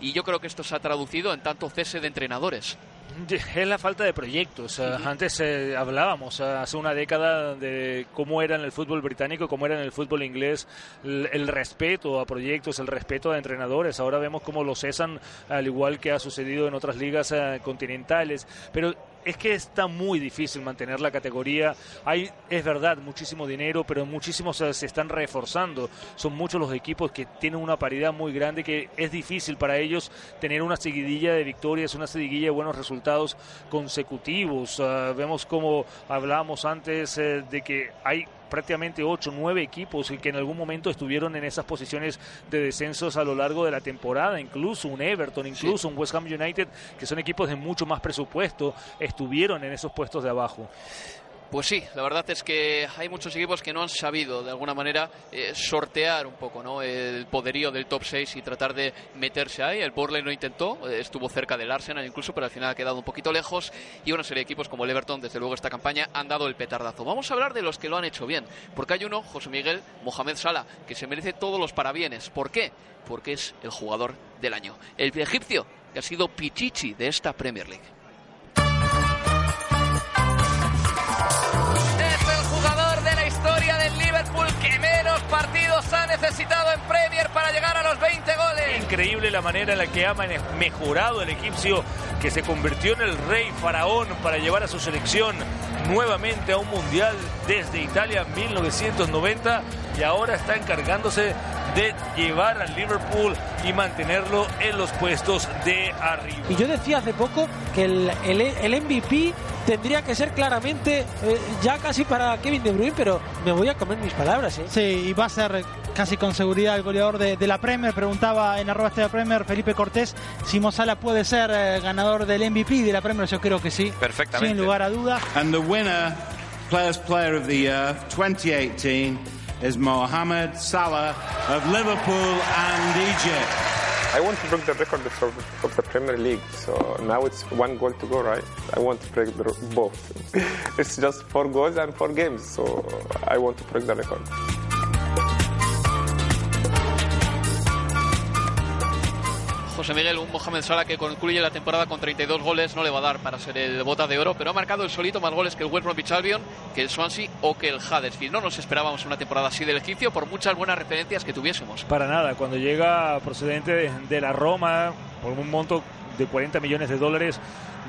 S4: y yo creo que esto se ha traducido en tanto cese de entrenadores.
S5: Es la falta de proyectos. Antes eh, hablábamos hace una década de cómo era en el fútbol británico, cómo era en el fútbol inglés, el, respeto a proyectos, el respeto a entrenadores. Ahora vemos cómo lo cesan, al igual que ha sucedido en otras ligas eh, continentales. Pero es que está muy difícil mantener la categoría. Hay, es verdad, muchísimo dinero, pero muchísimos se están reforzando. Son muchos los equipos que tienen una paridad muy grande que es difícil para ellos tener una seguidilla de victorias, una seguidilla de buenos resultados consecutivos. Ah, vemos como hablábamos antes eh, de que hay prácticamente 8, 9 equipos que en algún momento estuvieron en esas posiciones de descensos a lo largo de la temporada, incluso un Everton, incluso un West Ham United, que son equipos de mucho más presupuesto, estuvieron en esos puestos de abajo.
S4: Pues sí, la verdad es que hay muchos equipos que no han sabido de alguna manera eh, sortear un poco ¿no? el poderío del top 6 y tratar de meterse ahí. El Burnley lo intentó, eh, estuvo cerca del Arsenal incluso, pero al final ha quedado un poquito lejos. Y una serie de equipos como el Everton, desde luego, esta campaña han dado el petardazo. Vamos a hablar de los que lo han hecho bien, porque hay uno, José Miguel Mohamed Salah, que se merece todos los parabienes. ¿Por qué? Porque es el jugador del año. El egipcio que ha sido Pichichi de esta Premier League.
S5: Increíble la manera en la que ha mejorado el egipcio que se convirtió en el rey faraón para llevar a su selección nuevamente a un mundial desde Italia en 1990 y ahora está encargándose de llevar al Liverpool y mantenerlo en los puestos de arriba.
S15: Y yo decía hace poco que el, el, MVP tendría que ser claramente eh, ya casi para Kevin De Bruyne, pero me voy a comer mis palabras. ¿eh?
S7: Sí, y va a ser casi con seguridad el goleador de, la Premier. Preguntaba en arroba este Premier Felipe Cortés si Mozala puede ser eh, ganador del MVP de la Premier. Yo creo que sí.
S11: Perfectamente.
S7: Sin lugar a duda.
S25: And the winner, Players Player of the Year 2018 is Mohamed Salah of Liverpool and Egypt.
S26: I want to break the record of, of, the Premier League. So now it's one goal to go, right? I want to break the, both. it's just four goals and four games. So I want to break the record.
S4: José Miguel, un Mohamed Salah que concluye la temporada con 32 goles no le va a dar para ser el bota de oro, pero ha marcado el solito más goles que el West Bromwich Albion, que el Swansea o que el Huddersfield. No nos esperábamos una temporada así del egipcio por muchas buenas referencias que tuviésemos.
S5: Para nada, cuando llega procedente de la Roma por un monto de 40 millones de dólares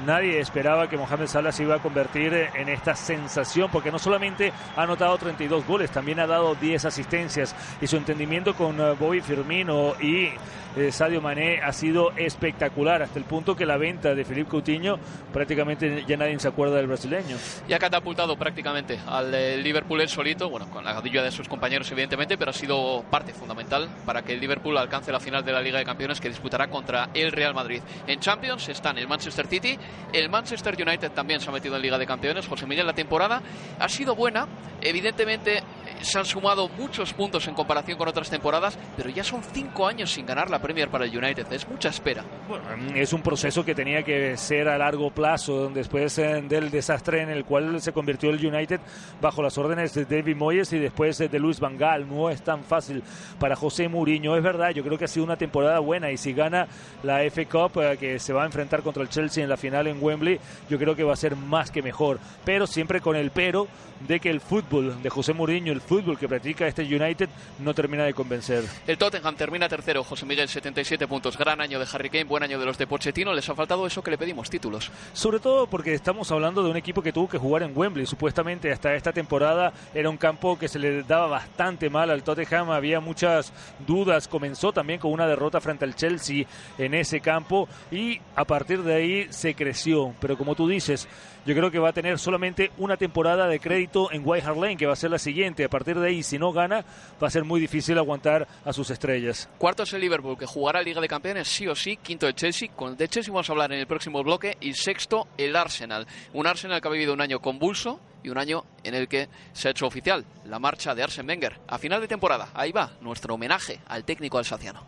S5: nadie esperaba que Mohamed Salah se iba a convertir en esta sensación, porque no solamente ha anotado 32 goles, también ha dado 10 asistencias y su entendimiento con eh, Bobby Firmino y eh, Sadio Mané ha sido espectacular, hasta el punto que la venta de Felipe Coutinho prácticamente ya nadie se acuerda del brasileño.
S4: Y ha catapultado prácticamente al Liverpool el solito, bueno, con la ayuda de sus compañeros evidentemente, pero ha sido parte fundamental para que el Liverpool alcance la final de la Liga de Campeones que disputará contra el Real Madrid. En Champions están el Manchester City el Manchester United también se ha metido en Liga de Campeones. José Miguel, la temporada ha sido buena. Evidentemente se han sumado muchos puntos en comparación con otras temporadas, pero ya son cinco años sin ganar la Premier para el United. Es mucha espera.
S5: Bueno, es un proceso que tenía que ser a largo plazo, después eh, del desastre en el cual se convirtió el United bajo las órdenes de David Moyes y después de Luis Van Gaal. No es tan fácil para José Mourinho. Es verdad, yo creo que ha sido una temporada buena y si gana la FA Cup, eh, que se va a enfrentar contra el Chelsea en la final en Wembley, yo creo que va a ser más que mejor. Pero siempre con el pero de que el fútbol de José Mourinho, el fútbol que practica este United, no termina de convencer.
S4: El Tottenham termina tercero, José Miguel, 77 puntos. Gran año de Harry Kane, buen año de los de Pochettino. Les ha faltado eso que le pedimos, títulos.
S5: Sobre todo porque estamos hablando de un equipo que tuvo que jugar en Wembley. Supuestamente hasta esta temporada era un campo que se le daba bastante mal al Tottenham. Había muchas dudas. Comenzó también con una derrota frente al Chelsea en ese campo y a partir de ahí se creció. Pero como tú dices, yo creo que va a tener solamente una temporada de crédito en White Hart Lane, que va a ser la siguiente. A partir de ahí, si no gana, va a ser muy difícil aguantar a sus estrellas.
S4: Cuarto es el Liverpool, que jugará Liga de Campeones sí o sí. Quinto el Chelsea, con de Chelsea vamos a hablar en el próximo bloque. Y sexto, el Arsenal. Un Arsenal que ha vivido un año convulso y un año en el que se ha hecho oficial la marcha de Arsene Wenger. A final de temporada, ahí va nuestro homenaje al técnico alsaciano.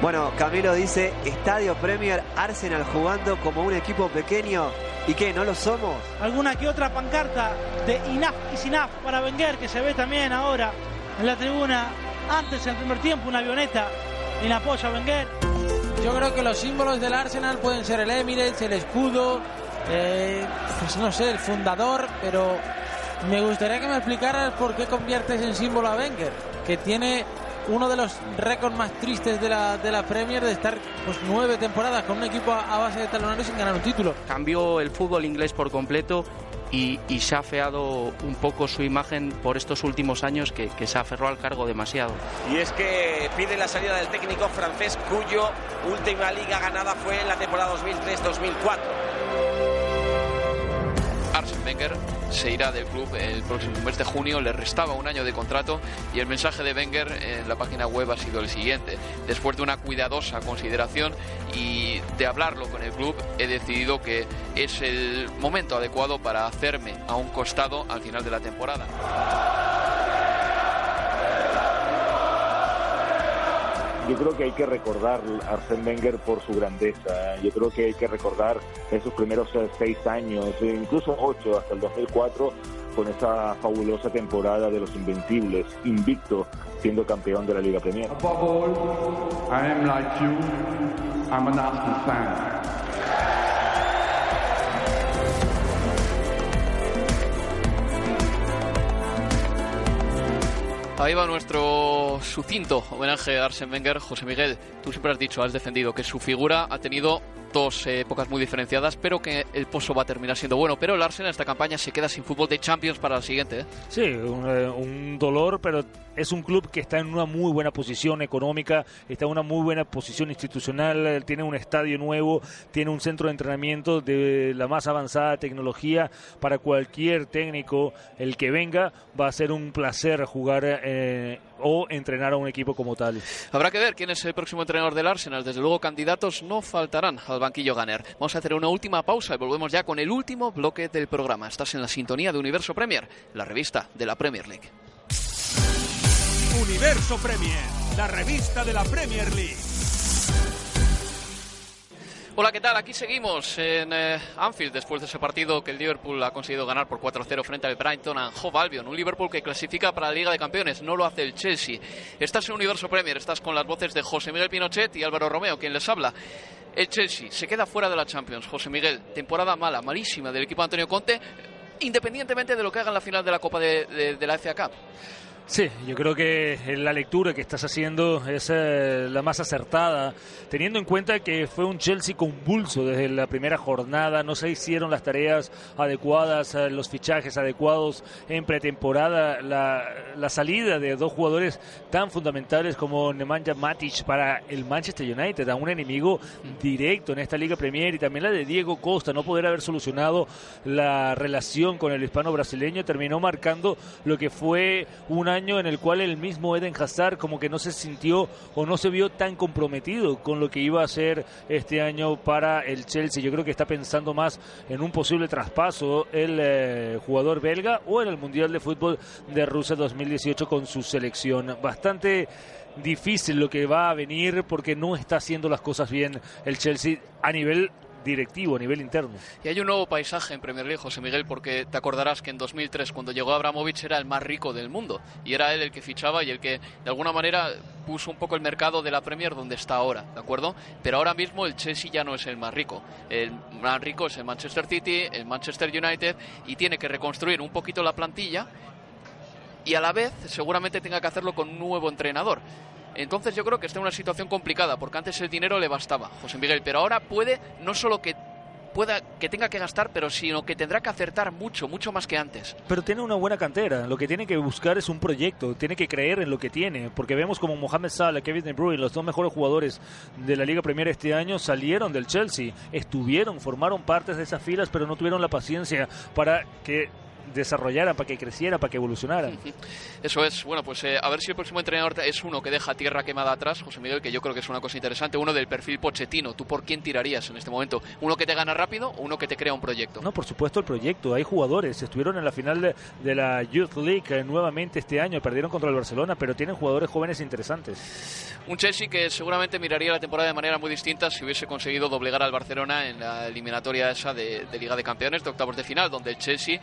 S8: Bueno, Camilo dice, Estadio Premier, Arsenal jugando como un equipo pequeño. ¿Y qué? ¿No lo somos?
S7: Alguna que otra pancarta de Inaf y Sinaf para Wenger que se ve también ahora en la tribuna. Antes, en el primer tiempo, una avioneta en apoyo a Wenger.
S15: Yo creo que los símbolos del Arsenal pueden ser el Emirates, el escudo, eh, pues no sé, el fundador, pero me gustaría que me explicaras por qué conviertes en símbolo a Wenger, que tiene uno de los récords más tristes de la, de la Premier de estar pues, nueve temporadas con un equipo a, base de talonarios sin ganar un título.
S27: Cambió el fútbol inglés por completo y, se ha feado un poco su imagen por estos últimos años que, que, se aferró al cargo demasiado.
S28: Y es que pide la salida del técnico francés cuyo última liga ganada fue en la temporada 2003-2004.
S4: Arsene Wenger se irá del club el próximo mes de junio, le restaba un año de contrato y el mensaje de Wenger en la página web ha sido el siguiente. Después de una cuidadosa consideración y de hablarlo con el club, he decidido que es el momento adecuado para hacerme a un costado al final de la temporada.
S29: Yo creo que hay que recordar a Arsène Wenger por su grandeza. Yo creo que hay que recordar esos primeros seis años, incluso ocho, hasta el 2004, con esa fabulosa temporada de los Invencibles, invicto, siendo campeón de la Liga Premier.
S4: Ahí va nuestro sucinto homenaje a Arsene Wenger. José Miguel, tú siempre has dicho, has defendido que su figura ha tenido dos épocas muy diferenciadas, pero que el pozo va a terminar siendo bueno. Pero el Arsenal en esta campaña se queda sin fútbol de Champions para la siguiente. ¿eh?
S5: Sí, un, un dolor, pero es un club que está en una muy buena posición económica, está en una muy buena posición institucional, tiene un estadio nuevo, tiene un centro de entrenamiento de la más avanzada tecnología para cualquier técnico, el que venga, va a ser un placer jugar eh, o entrenar a un equipo como tal.
S4: Habrá que ver quién es el próximo entrenador del Arsenal. Desde luego, candidatos no faltarán al banquillo Gunner. Vamos a hacer una última pausa y volvemos ya con el último bloque del programa. Estás en la sintonía de Universo Premier, la revista de la Premier League.
S3: Universo Premier, la revista de la Premier League.
S4: Hola, ¿qué tal? Aquí seguimos en eh, Anfield después de ese partido que el Liverpool ha conseguido ganar por 4-0 frente al Brighton and Hove Albion. Un Liverpool que clasifica para la Liga de Campeones, no lo hace el Chelsea. Estás en Universo Premier, estás con las voces de José Miguel Pinochet y Álvaro Romeo, quien les habla. El Chelsea se queda fuera de la Champions. José Miguel, temporada mala, malísima del equipo de Antonio Conte, independientemente de lo que haga en la final de la Copa de, de la FA Cup.
S5: Sí, yo creo que la lectura que estás haciendo es eh, la más acertada, teniendo en cuenta que fue un Chelsea convulso desde la primera jornada, no se hicieron las tareas adecuadas, eh, los fichajes adecuados en pretemporada, la, salida de dos jugadores tan fundamentales como Nemanja Matic para el Manchester United, a un enemigo directo en esta Liga Premier y también la de Diego Costa, no poder haber solucionado la relación con el hispano brasileño, terminó marcando lo que fue un año en el cual el mismo Eden Hazard como que no se sintió o no se vio tan comprometido con lo que iba a hacer este año para el Chelsea. Yo creo que está pensando más en un posible traspaso el eh, jugador belga o en el Mundial de Fútbol de Rusia 2018 con su selección. Bastante difícil lo que va a venir porque no está haciendo las cosas bien el Chelsea a nivel directivo a nivel interno.
S4: Y hay un nuevo paisaje en Premier League, José Miguel, porque te acordarás que en 2003, cuando llegó Abramovich, era el más rico del mundo. Y era él el que fichaba y el que, de alguna manera, puso un poco el mercado de la Premier donde está ahora, ¿de acuerdo? Pero ahora mismo el Chelsea ya no es el más rico. El más rico es el Manchester City, el Manchester United, y tiene que reconstruir un poquito la plantilla y a la vez seguramente tenga que hacerlo con un nuevo entrenador. Entonces yo creo que está en una situación complicada, porque antes el dinero le bastaba, José Miguel, pero ahora puede no solo que pueda que tenga que gastar, pero sino que tendrá que acertar mucho, mucho más que antes.
S5: Pero tiene una buena cantera. Lo que tiene que buscar es un proyecto. Tiene que creer en lo que tiene, porque vemos como Mohamed Salah, Kevin De Bruyne, los dos mejores jugadores de la Liga Premier este año salieron del Chelsea, estuvieron, formaron partes de esas filas, pero no tuvieron la paciencia para que desarrollaran, para que creciera, para que evolucionaran.
S4: Eso es. Bueno, pues eh, a ver si el próximo entrenador es uno que deja tierra quemada atrás, José Miguel, que yo creo que es una cosa interesante. Uno del perfil Pochettino. ¿Tú por quién tirarías en este momento? ¿Uno que te gana rápido o uno que te crea un proyecto?
S5: No, por supuesto el proyecto. Hay jugadores. Estuvieron en la final de, la Youth League eh, nuevamente este año. Perdieron contra el Barcelona, pero tienen jugadores jóvenes interesantes.
S4: Un Chelsea que seguramente miraría la temporada de manera muy distinta si hubiese conseguido doblegar al Barcelona en la eliminatoria esa de, de Liga de Campeones de octavos de final, donde el Chelsea,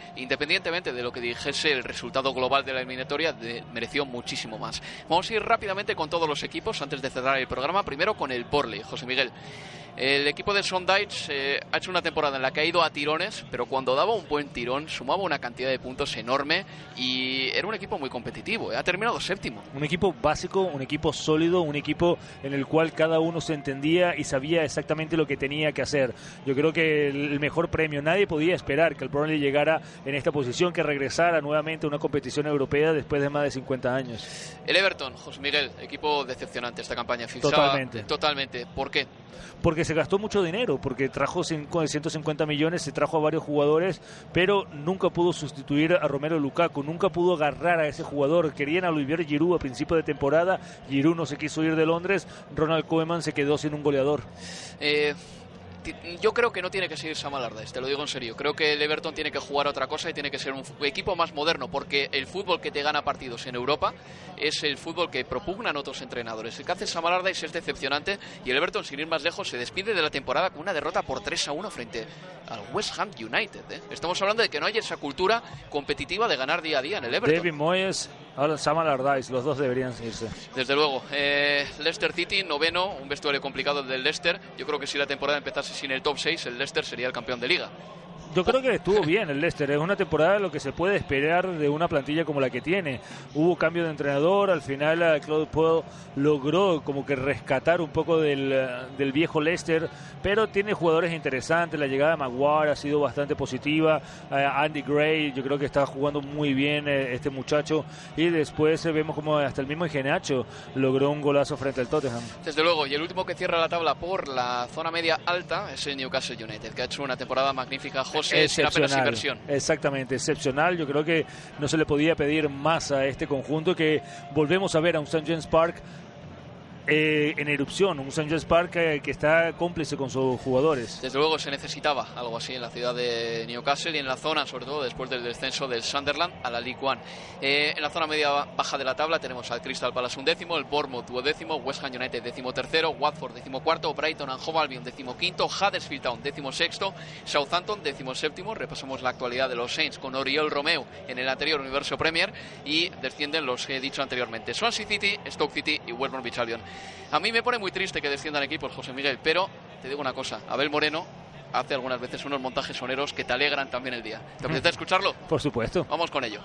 S4: independientemente de lo que dijese el resultado global de la eliminatoria, mereció muchísimo más. Vamos a ir rápidamente con todos los equipos antes de cerrar el programa. Primero con el Borley, José Miguel. El equipo de Sondage eh, ha hecho una temporada en la que ha ido a tirones, pero cuando daba un buen tirón sumaba una cantidad de puntos enorme y era un equipo muy competitivo. Eh. Ha terminado séptimo.
S5: Un equipo básico, un equipo sólido, un equipo en el cual cada uno se entendía y sabía exactamente lo que tenía que hacer. Yo creo que el mejor premio, nadie podía esperar que el Burnley llegara en esta posición, que regresara nuevamente a una competición europea después de más de 50 años.
S4: El Everton, José Miguel, equipo decepcionante esta campaña.
S5: Totalmente.
S4: Totalmente. ¿Por qué?
S5: Porque se gastó mucho dinero, porque trajo 150 millones, se trajo a varios jugadores, pero nunca pudo sustituir a Romero Lukaku, nunca pudo agarrar a ese jugador. Querían a Olivier Giroud a principio de temporada, Giroud no se quiso ir de Londres, Ronald Koeman se quedó sin un goleador.
S4: Eh, yo creo que no tiene que seguir Sam Allardyce, te lo digo en serio. Creo que el Everton tiene que jugar otra cosa y tiene que ser un equipo más moderno, porque el fútbol que te gana partidos en Europa es el fútbol que propugnan otros entrenadores. El que hace Sam Allardyce es decepcionante y el Everton, sin ir más lejos, se despide de la temporada con una derrota por 3 a 1 frente al West Ham United. ¿eh? Estamos hablando de que no hay esa cultura competitiva de ganar día a día en el Everton.
S5: David Moyes, Sam Allardyce, los dos deberían irse.
S4: Desde luego. Eh, Leicester City, noveno, un vestuario complicado del Leicester. Yo creo que si la temporada empezase sin el top 6, el Leicester sería el campeón de liga.
S5: Yo creo que estuvo bien el Leicester. Es una temporada lo que se puede esperar de una plantilla como la que tiene. Hubo cambio de entrenador. Al final, eh, Claude Puel logró como que rescatar un poco del, eh, del viejo Leicester. Pero tiene jugadores interesantes. La llegada de Maguire ha sido bastante positiva. Eh, Andy Gray, yo creo que está jugando muy bien este muchacho. Y después vemos como hasta el mismo Igenacho logró un golazo frente al Tottenham.
S4: Desde luego, y el último que cierra la tabla por la zona media alta es el Newcastle United, que ha hecho una temporada magnífica. José, apenas inversión.
S5: Exactamente, excepcional. Yo creo que no se le podía pedir más a este conjunto que volvemos a ver a un St. James Park eh, en erupción, un. James Park eh, que está cómplice con sus jugadores.
S4: Desde luego se necesitaba algo así en la ciudad de Newcastle y en la zona, sobre todo después del descenso del Sunderland a la League One. Eh, en la zona media baja de la tabla tenemos al Crystal Palace un décimo, el Bournemouth duodécimo, West Ham United décimo tercero, Watford décimo cuarto, Brighton and Hove Albion décimo quinto, Huddersfield Town décimo sexto, Southampton décimo séptimo. Repasamos la actualidad de los Saints con Oriol Romeu en el anterior Universo Premier y descienden los que he dicho anteriormente, Swansea City, Stoke City y West Bromwich Albion. A mí me pone muy triste que desciendan equipos, José Miguel, pero te digo una cosa, Abel Moreno hace algunas veces unos montajes soneros que te alegran también el día. ¿Te apetece escucharlo?
S5: Por supuesto.
S4: Vamos con ello.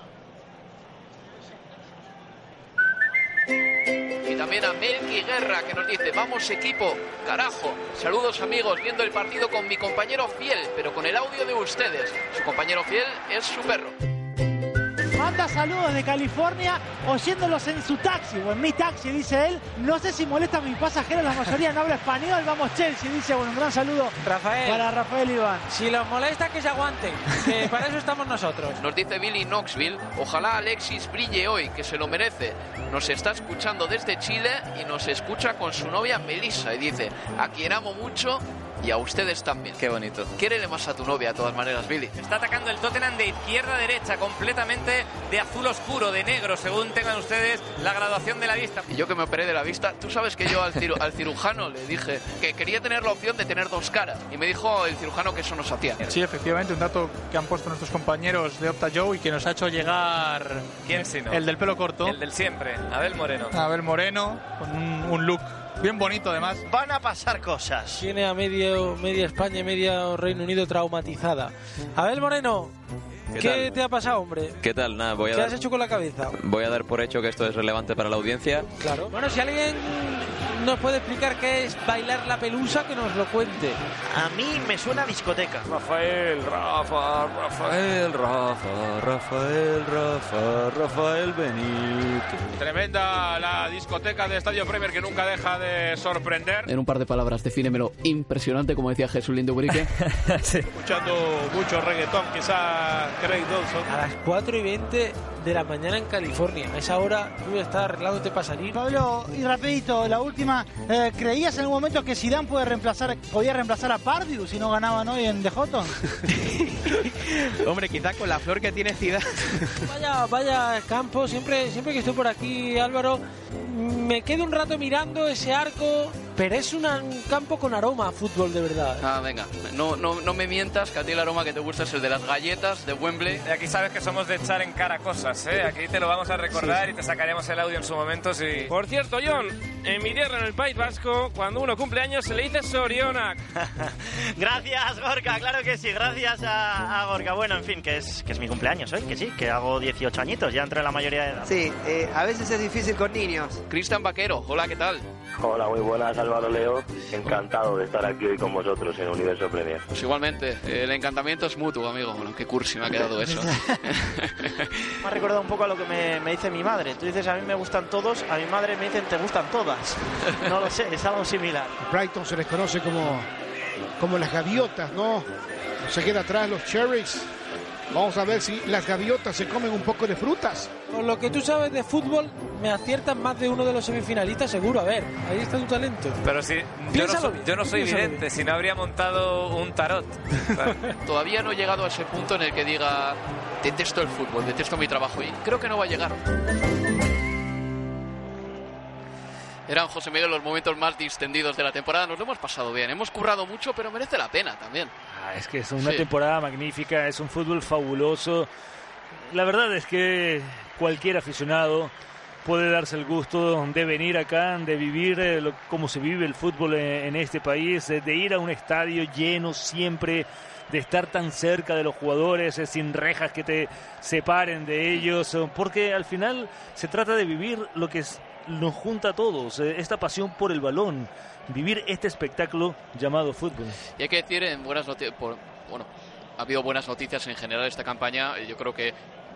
S4: Y también a Melqui Guerra que nos dice, vamos equipo, carajo. Saludos amigos, viendo el partido con mi compañero fiel, pero con el audio de ustedes. Su compañero fiel es su perro.
S7: Manda saludos de California oyéndolos en su taxi o en mi taxi, dice él. No sé si molesta a mis pasajeros, la mayoría no habla español. Vamos Chelsea, dice. Bueno, un gran saludo
S15: Rafael.
S7: para Rafael Iván.
S15: Si los molesta, que se aguanten. Que para eso estamos nosotros.
S4: Nos dice Billy Knoxville, ojalá Alexis brille hoy, que se lo merece. Nos está escuchando desde Chile y nos escucha con su novia Melissa. Y dice, a quien amo mucho y a ustedes también.
S30: Qué bonito.
S4: Quiérele más a tu novia, de todas maneras, Billy.
S19: Está atacando el Tottenham de izquierda a derecha, completamente de azul oscuro, de negro, según tengan ustedes la graduación de la vista.
S4: Y yo que me operé de la vista, tú sabes que yo al, ciru- al cirujano le dije que quería tener la opción de tener dos caras. Y me dijo el cirujano que eso no se hacía.
S31: Sí, efectivamente, un dato que han puesto nuestros compañeros de Opta Joe y que nos ha hecho llegar
S19: ¿Quién si no?
S31: el del pelo corto,
S19: El del siempre, Abel Moreno.
S31: Abel Moreno, con un, un look bien bonito además.
S17: Van a pasar cosas.
S15: Tiene a medio, media España y media Reino Unido traumatizada. Abel Moreno,
S30: ¿Qué
S15: te ha pasado, hombre?
S30: ¿Qué tal? Nada, voy a,
S15: ¿Qué
S30: dar,
S15: has hecho con la cabeza?
S30: voy a dar por hecho que esto es relevante para la audiencia.
S15: Claro. Bueno, si alguien nos puede explicar qué es bailar la pelusa, que nos lo cuente.
S17: A mí me suena a discoteca.
S30: Rafael, Rafa, Rafael, Rafa, Rafael, Rafa, Rafael Benítez.
S11: Tremenda la discoteca de Estadio Premier que nunca deja de sorprender.
S24: En un par de palabras, defínemelo. Impresionante, como decía Jesús Lindo Brique.
S31: Escuchando mucho reggaetón, quizá Craig Dawson.
S15: A las 4 y 20 de la mañana en California. A esa hora tú estás arreglándote para salir.
S7: Pablo, y rapidito, la última. Eh, ¿Creías en algún momento que Zidane puede reemplazar, podía reemplazar a Pardew si no ganaban hoy en The Hotton?
S32: Hombre, quizás con la flor que tiene Zidane.
S15: Vaya, vaya campo, siempre, siempre que estoy por aquí, Álvaro, me quedo un rato mirando ese arco, pero es una- un campo con aroma a fútbol de verdad.
S4: Ah, venga, no, no, no me mientas que a ti el aroma que te gusta es el de las galletas de Wembley.
S19: Y aquí sabes que somos de echar en cara cosas, ¿eh? Aquí te lo vamos a recordar y te sacaremos el audio en su momento si...
S33: Por cierto, John, en mi tierra, en el País Vasco, cuando uno cumple años se le dice Sorionak.
S17: Gracias, Gorka, claro que sí, gracias a, a Gorka. Bueno, en fin, que es, que es mi cumpleaños hoy, que sí, que hago 18 añitos, ya entré en la mayoría de edad.
S8: Sí, eh, a veces es difícil con niños.
S4: Cristian Vaquero, hola, ¿qué tal?
S34: Hola, muy buenas, Álvaro Leo. Encantado de estar aquí hoy con vosotros en Universo Premier.
S4: Pues igualmente, el encantamiento es mutuo, amigo. Bueno, qué cursi me ha quedado eso.
S17: Me ha recordado un poco a lo que me, me dice mi madre. Tú dices, a mí me gustan todos, a mi madre me dicen, te gustan todas. No lo sé, es algo similar.
S35: Brighton se les conoce como, como las gaviotas, ¿no? Se queda atrás los cherries. Vamos a ver si las gaviotas se comen un poco de frutas.
S15: Con lo que tú sabes de fútbol, me aciertan más de uno de los semifinalistas, seguro. A ver, ahí está tu talento.
S19: Pero si yo no,
S15: Piénsalo
S19: soy,
S15: bien,
S19: yo no soy
S15: piénsalo
S19: vidente, si no habría montado un tarot.
S4: Todavía no he llegado a ese punto en el que diga, detesto el fútbol, detesto mi trabajo y creo que no va a llegar. Eran, José Miguel, los momentos más distendidos de la temporada. Nos lo hemos pasado bien. Hemos currado mucho, pero merece la pena también.
S5: Ah, es que es una
S4: Sí.
S5: temporada magnífica, es un fútbol fabuloso. La verdad es que cualquier aficionado puede darse el gusto de venir acá, de vivir eh, cómo se vive el fútbol en, este país, de ir a un estadio lleno siempre de estar tan cerca de los jugadores, sin rejas que te separen de ellos, porque al final se trata de vivir lo que nos junta a todos, esta pasión por el balón, vivir este espectáculo llamado fútbol.
S4: Y hay que decir en buenas noticias, bueno, ha habido buenas noticias en general esta campaña. Yo creo que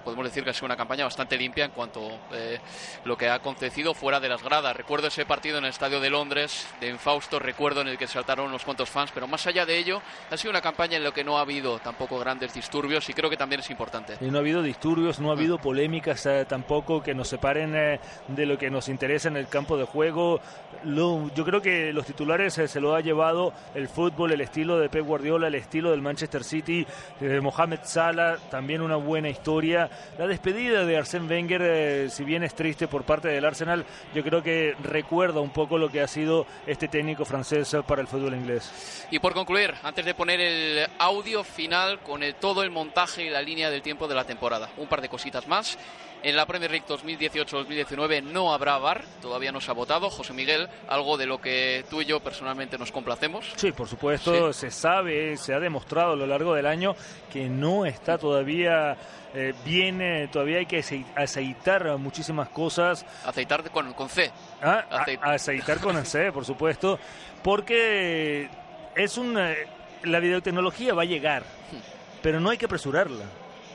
S4: podemos decir que ha sido una campaña bastante limpia en cuanto a eh, lo que ha acontecido fuera de las gradas. Recuerdo ese partido en el Estadio de Londres, de Infausto, recuerdo en el que saltaron unos cuantos fans, pero más allá de ello, ha sido una campaña en la que no ha habido tampoco grandes disturbios y creo que también es importante.
S5: No ha habido disturbios, no ha habido polémicas eh, tampoco que nos separen eh, de lo que nos interesa en el campo de juego. yo creo que los titulares se lo ha llevado el fútbol, el estilo de Pep Guardiola, el estilo del Manchester City, de Mohamed Salah, también una buena historia la despedida de Arsène Wenger, eh, si bien es triste por parte del Arsenal, yo creo que recuerda un poco lo que ha sido este técnico francés para el fútbol inglés.
S4: Y por concluir, antes de poner el audio final con todo el montaje y la línea del tiempo de la temporada, un par de cositas más. En la Premier League 2018-2019 no habrá VAR, todavía no se ha votado. José Miguel, algo de lo que tú y yo personalmente nos complacemos.
S5: Sí, por supuesto, se sabe, se ha demostrado a lo largo del año que no está todavía eh, bien, eh, todavía hay que aceitar muchísimas cosas.
S4: Aceitar con, con C.
S5: Ah, aceitar con C, por supuesto, porque es un, eh, la videotecnología va a llegar, hmm. pero no hay que apresurarla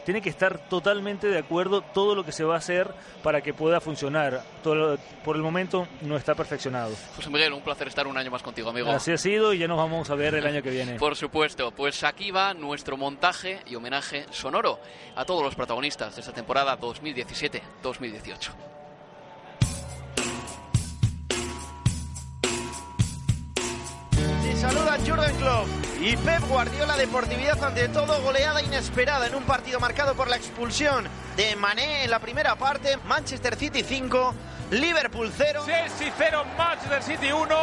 S5: tiene que estar totalmente de acuerdo todo lo que se va a hacer para que pueda funcionar. Todo, por el momento no está perfeccionado.
S4: José Miguel, un placer estar un año más contigo, amigo.
S5: Así ha sido y ya nos vamos a ver el año que viene.
S4: por supuesto, pues aquí va nuestro montaje y homenaje sonoro a todos los protagonistas de esta temporada 2017-2018.
S17: Saluda Jurgen Klopp y Pep Guardiola. Deportividad ante todo, goleada inesperada en un partido marcado por la expulsión de Mané en la primera parte. Manchester City 5, Liverpool 0.
S33: Chelsea 0, Manchester City 1.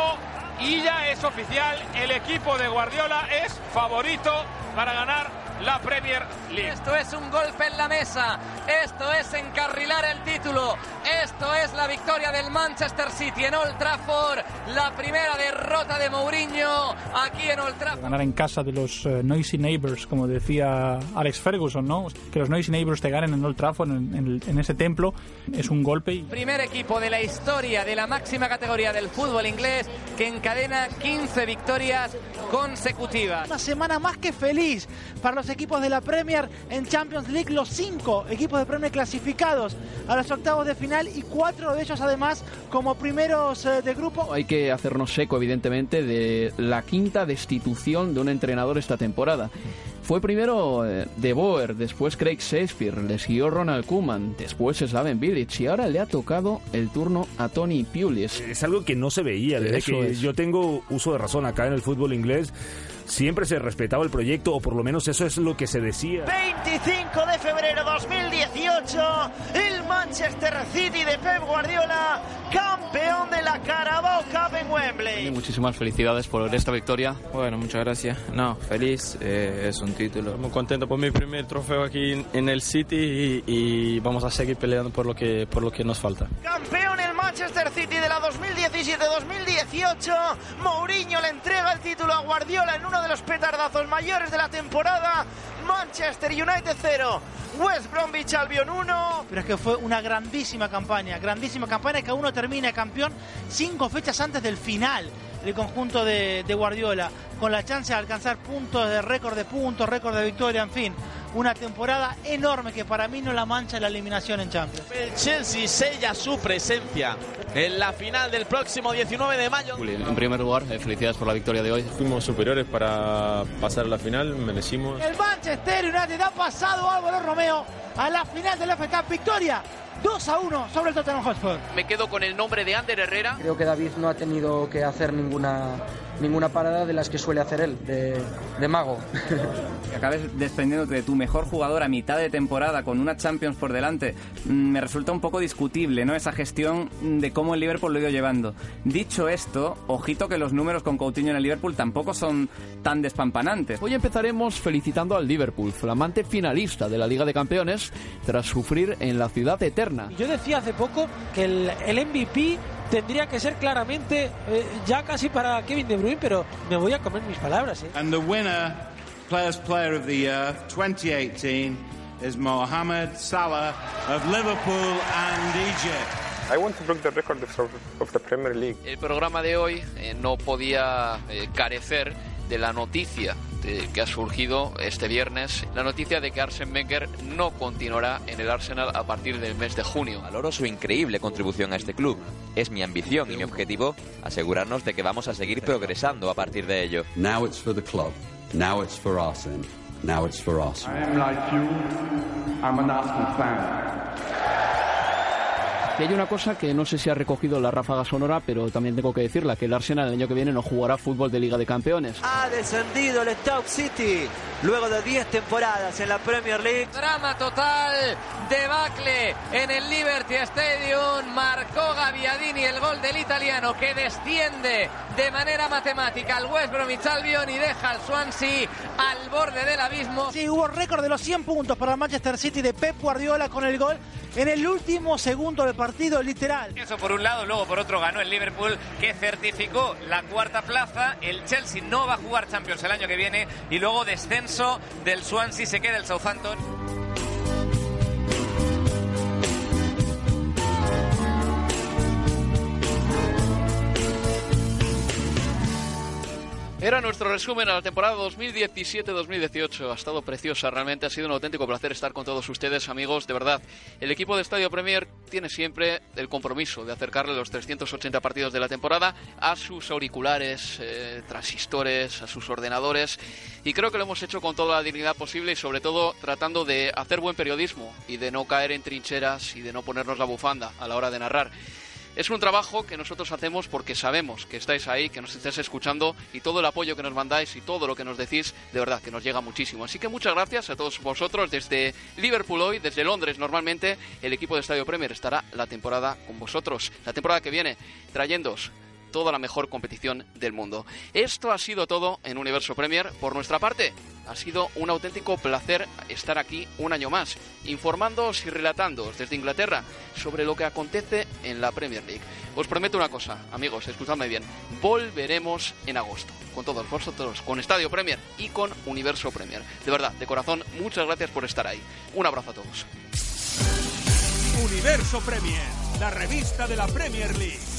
S33: Y ya es oficial, el equipo de Guardiola es favorito para ganar la Premier League.
S19: Esto es un golpe en la mesa, esto es encarrilar el título, esto es la victoria del Manchester City en Old Trafford, la primera derrota de Mourinho aquí en Old Trafford.
S31: Ganar en casa de los eh, noisy neighbors, como decía Alex Ferguson, ¿no? Que los noisy neighbors te ganen en Old Trafford, en, en ese templo, es un golpe.
S19: Primer equipo de la historia de la máxima categoría del fútbol inglés que encadena 15 victorias consecutivas.
S7: Una semana más que feliz para los equipos de la Premier en Champions League, los cinco equipos de Premier clasificados a los octavos de final y cuatro de ellos además como primeros eh, de grupo.
S24: Hay que hacernos eco, evidentemente, de la quinta destitución de un entrenador esta temporada. Fue primero eh, De Boer, después Craig Shakespeare, le siguió Ronald Koeman, después Slaven Bilic y ahora le ha tocado el turno a Tony Pulis.
S5: Es algo que no se veía desde que yo tengo uso de razón acá en el fútbol inglés siempre se respetaba el proyecto, o por lo menos eso es lo que se decía.
S17: 25 de febrero 2018, el Manchester City de Pep Guardiola, campeón de la Carabao Cup en Wembley.
S4: muchísimas felicidades por esta victoria.
S30: Bueno, muchas gracias. No, feliz, eh, es un título. Muy contento por mi primer trofeo aquí en el City y, vamos a seguir peleando por lo que, por lo que nos falta.
S17: Campeón Manchester City de la 2017-2018, Mourinho le entrega el título a Guardiola en uno de los petardazos mayores de la temporada. Manchester United 0, West Bromwich Albion 1.
S7: Pero es que fue una grandísima campaña, grandísima campaña que uno termina campeón cinco fechas antes del final el conjunto de, de Guardiola, con la chance de alcanzar puntos de récord de puntos, récord de victoria, en fin una temporada enorme que para mí no la mancha la eliminación en Champions.
S17: El Chelsea sella su presencia en la final del próximo 19 de mayo.
S4: En primer lugar, eh, felicidades por la victoria de hoy.
S30: Fuimos superiores para pasar a la final, merecimos.
S7: El Manchester United ha pasado Álvaro Romeo a la final de la FA Victoria 2 a 1 sobre el Tottenham Hotspur.
S4: Me quedo con el nombre de Ander Herrera.
S36: Creo que David no ha tenido que hacer ninguna ninguna parada de las que suele hacer él, de, de mago.
S37: Que acabes desprendiéndote de tu mejor jugador a mitad de temporada con una Champions por delante, mm, me resulta un poco discutible, ¿no? Esa gestión de cómo el Liverpool lo ha ido llevando. Dicho esto, ojito que los números con Coutinho en el Liverpool tampoco son tan despampanantes.
S38: Hoy empezaremos felicitando al Liverpool, flamante finalista de la Liga de Campeones, tras sufrir en la ciudad eterna.
S15: Yo decía hace poco que el, el MVP tendría que ser claramente eh, ya casi para Kevin De Bruyne, pero me voy a comer mis palabras. ¿eh?
S25: And the winner, Players Player of the Year 2018 is Mohamed Salah of Liverpool and Egypt.
S26: I want to break the record of, the Premier League.
S4: El programa de hoy eh, no podía eh, carecer de la noticia de- que ha surgido este viernes, la noticia de que Arsene Wenger no continuará en el Arsenal a partir del mes de junio.
S16: Valoro su increíble contribución a este club. Es mi ambición y mi objetivo asegurarnos de que vamos a seguir progresando a partir de ello.
S35: Now it's for the club. Now it's for Arsene. Now it's for Arsenal.
S39: I am like you. I'm an Arsenal fan.
S38: Y hay una cosa que no sé si ha recogido la ráfaga sonora, pero también tengo que decirla, que el Arsenal el año que viene no jugará fútbol de Liga de Campeones.
S8: Ha descendido el Stoke City luego de 10 temporadas en la Premier League.
S19: Drama total, debacle en el Liberty Stadium. Marcó Gaviadini el gol del italiano que desciende de manera matemática al West Bromwich Albion y deja al Swansea al borde del abismo.
S7: Sí, hubo récord de los 100 puntos para el Manchester City de Pep Guardiola con el gol en el último segundo del partido, literal.
S40: Eso por un lado, luego por otro ganó el Liverpool que certificó la cuarta plaza. El Chelsea no va a jugar Champions el año que viene y luego descenso del Swansea se queda el Southampton.
S4: Era nuestro resumen a la temporada 2017-2018. Ha estado preciosa, realmente ha sido un auténtico placer estar con todos ustedes, amigos, de verdad. El equipo de Estadio Premier tiene siempre el compromiso de acercarle los 380 partidos de la temporada a sus auriculares, eh, transistores, a sus ordenadores. Y creo que lo hemos hecho con toda la dignidad posible y sobre todo tratando de hacer buen periodismo y de no caer en trincheras y de no ponernos la bufanda a la hora de narrar. Es un trabajo que nosotros hacemos porque sabemos que estáis ahí, que nos estáis escuchando y todo el apoyo que nos mandáis y todo lo que nos decís, de verdad que nos llega muchísimo. Así que muchas gracias a todos vosotros desde Liverpool hoy, desde Londres normalmente, el equipo de Estadio Premier estará la temporada con vosotros, la temporada que viene, trayéndoos toda la mejor competición del mundo. Esto ha sido todo en Universo Premier por nuestra parte. Ha sido un auténtico placer estar aquí un año más, informándoos y relatándoos desde Inglaterra sobre lo que acontece en la Premier League. Os prometo una cosa, amigos, escuchadme bien, volveremos en agosto con todos vosotros, con Estadio Premier y con Universo Premier. De verdad, de corazón, muchas gracias por estar ahí. Un abrazo a todos.
S3: Universo Premier, la revista de la Premier League.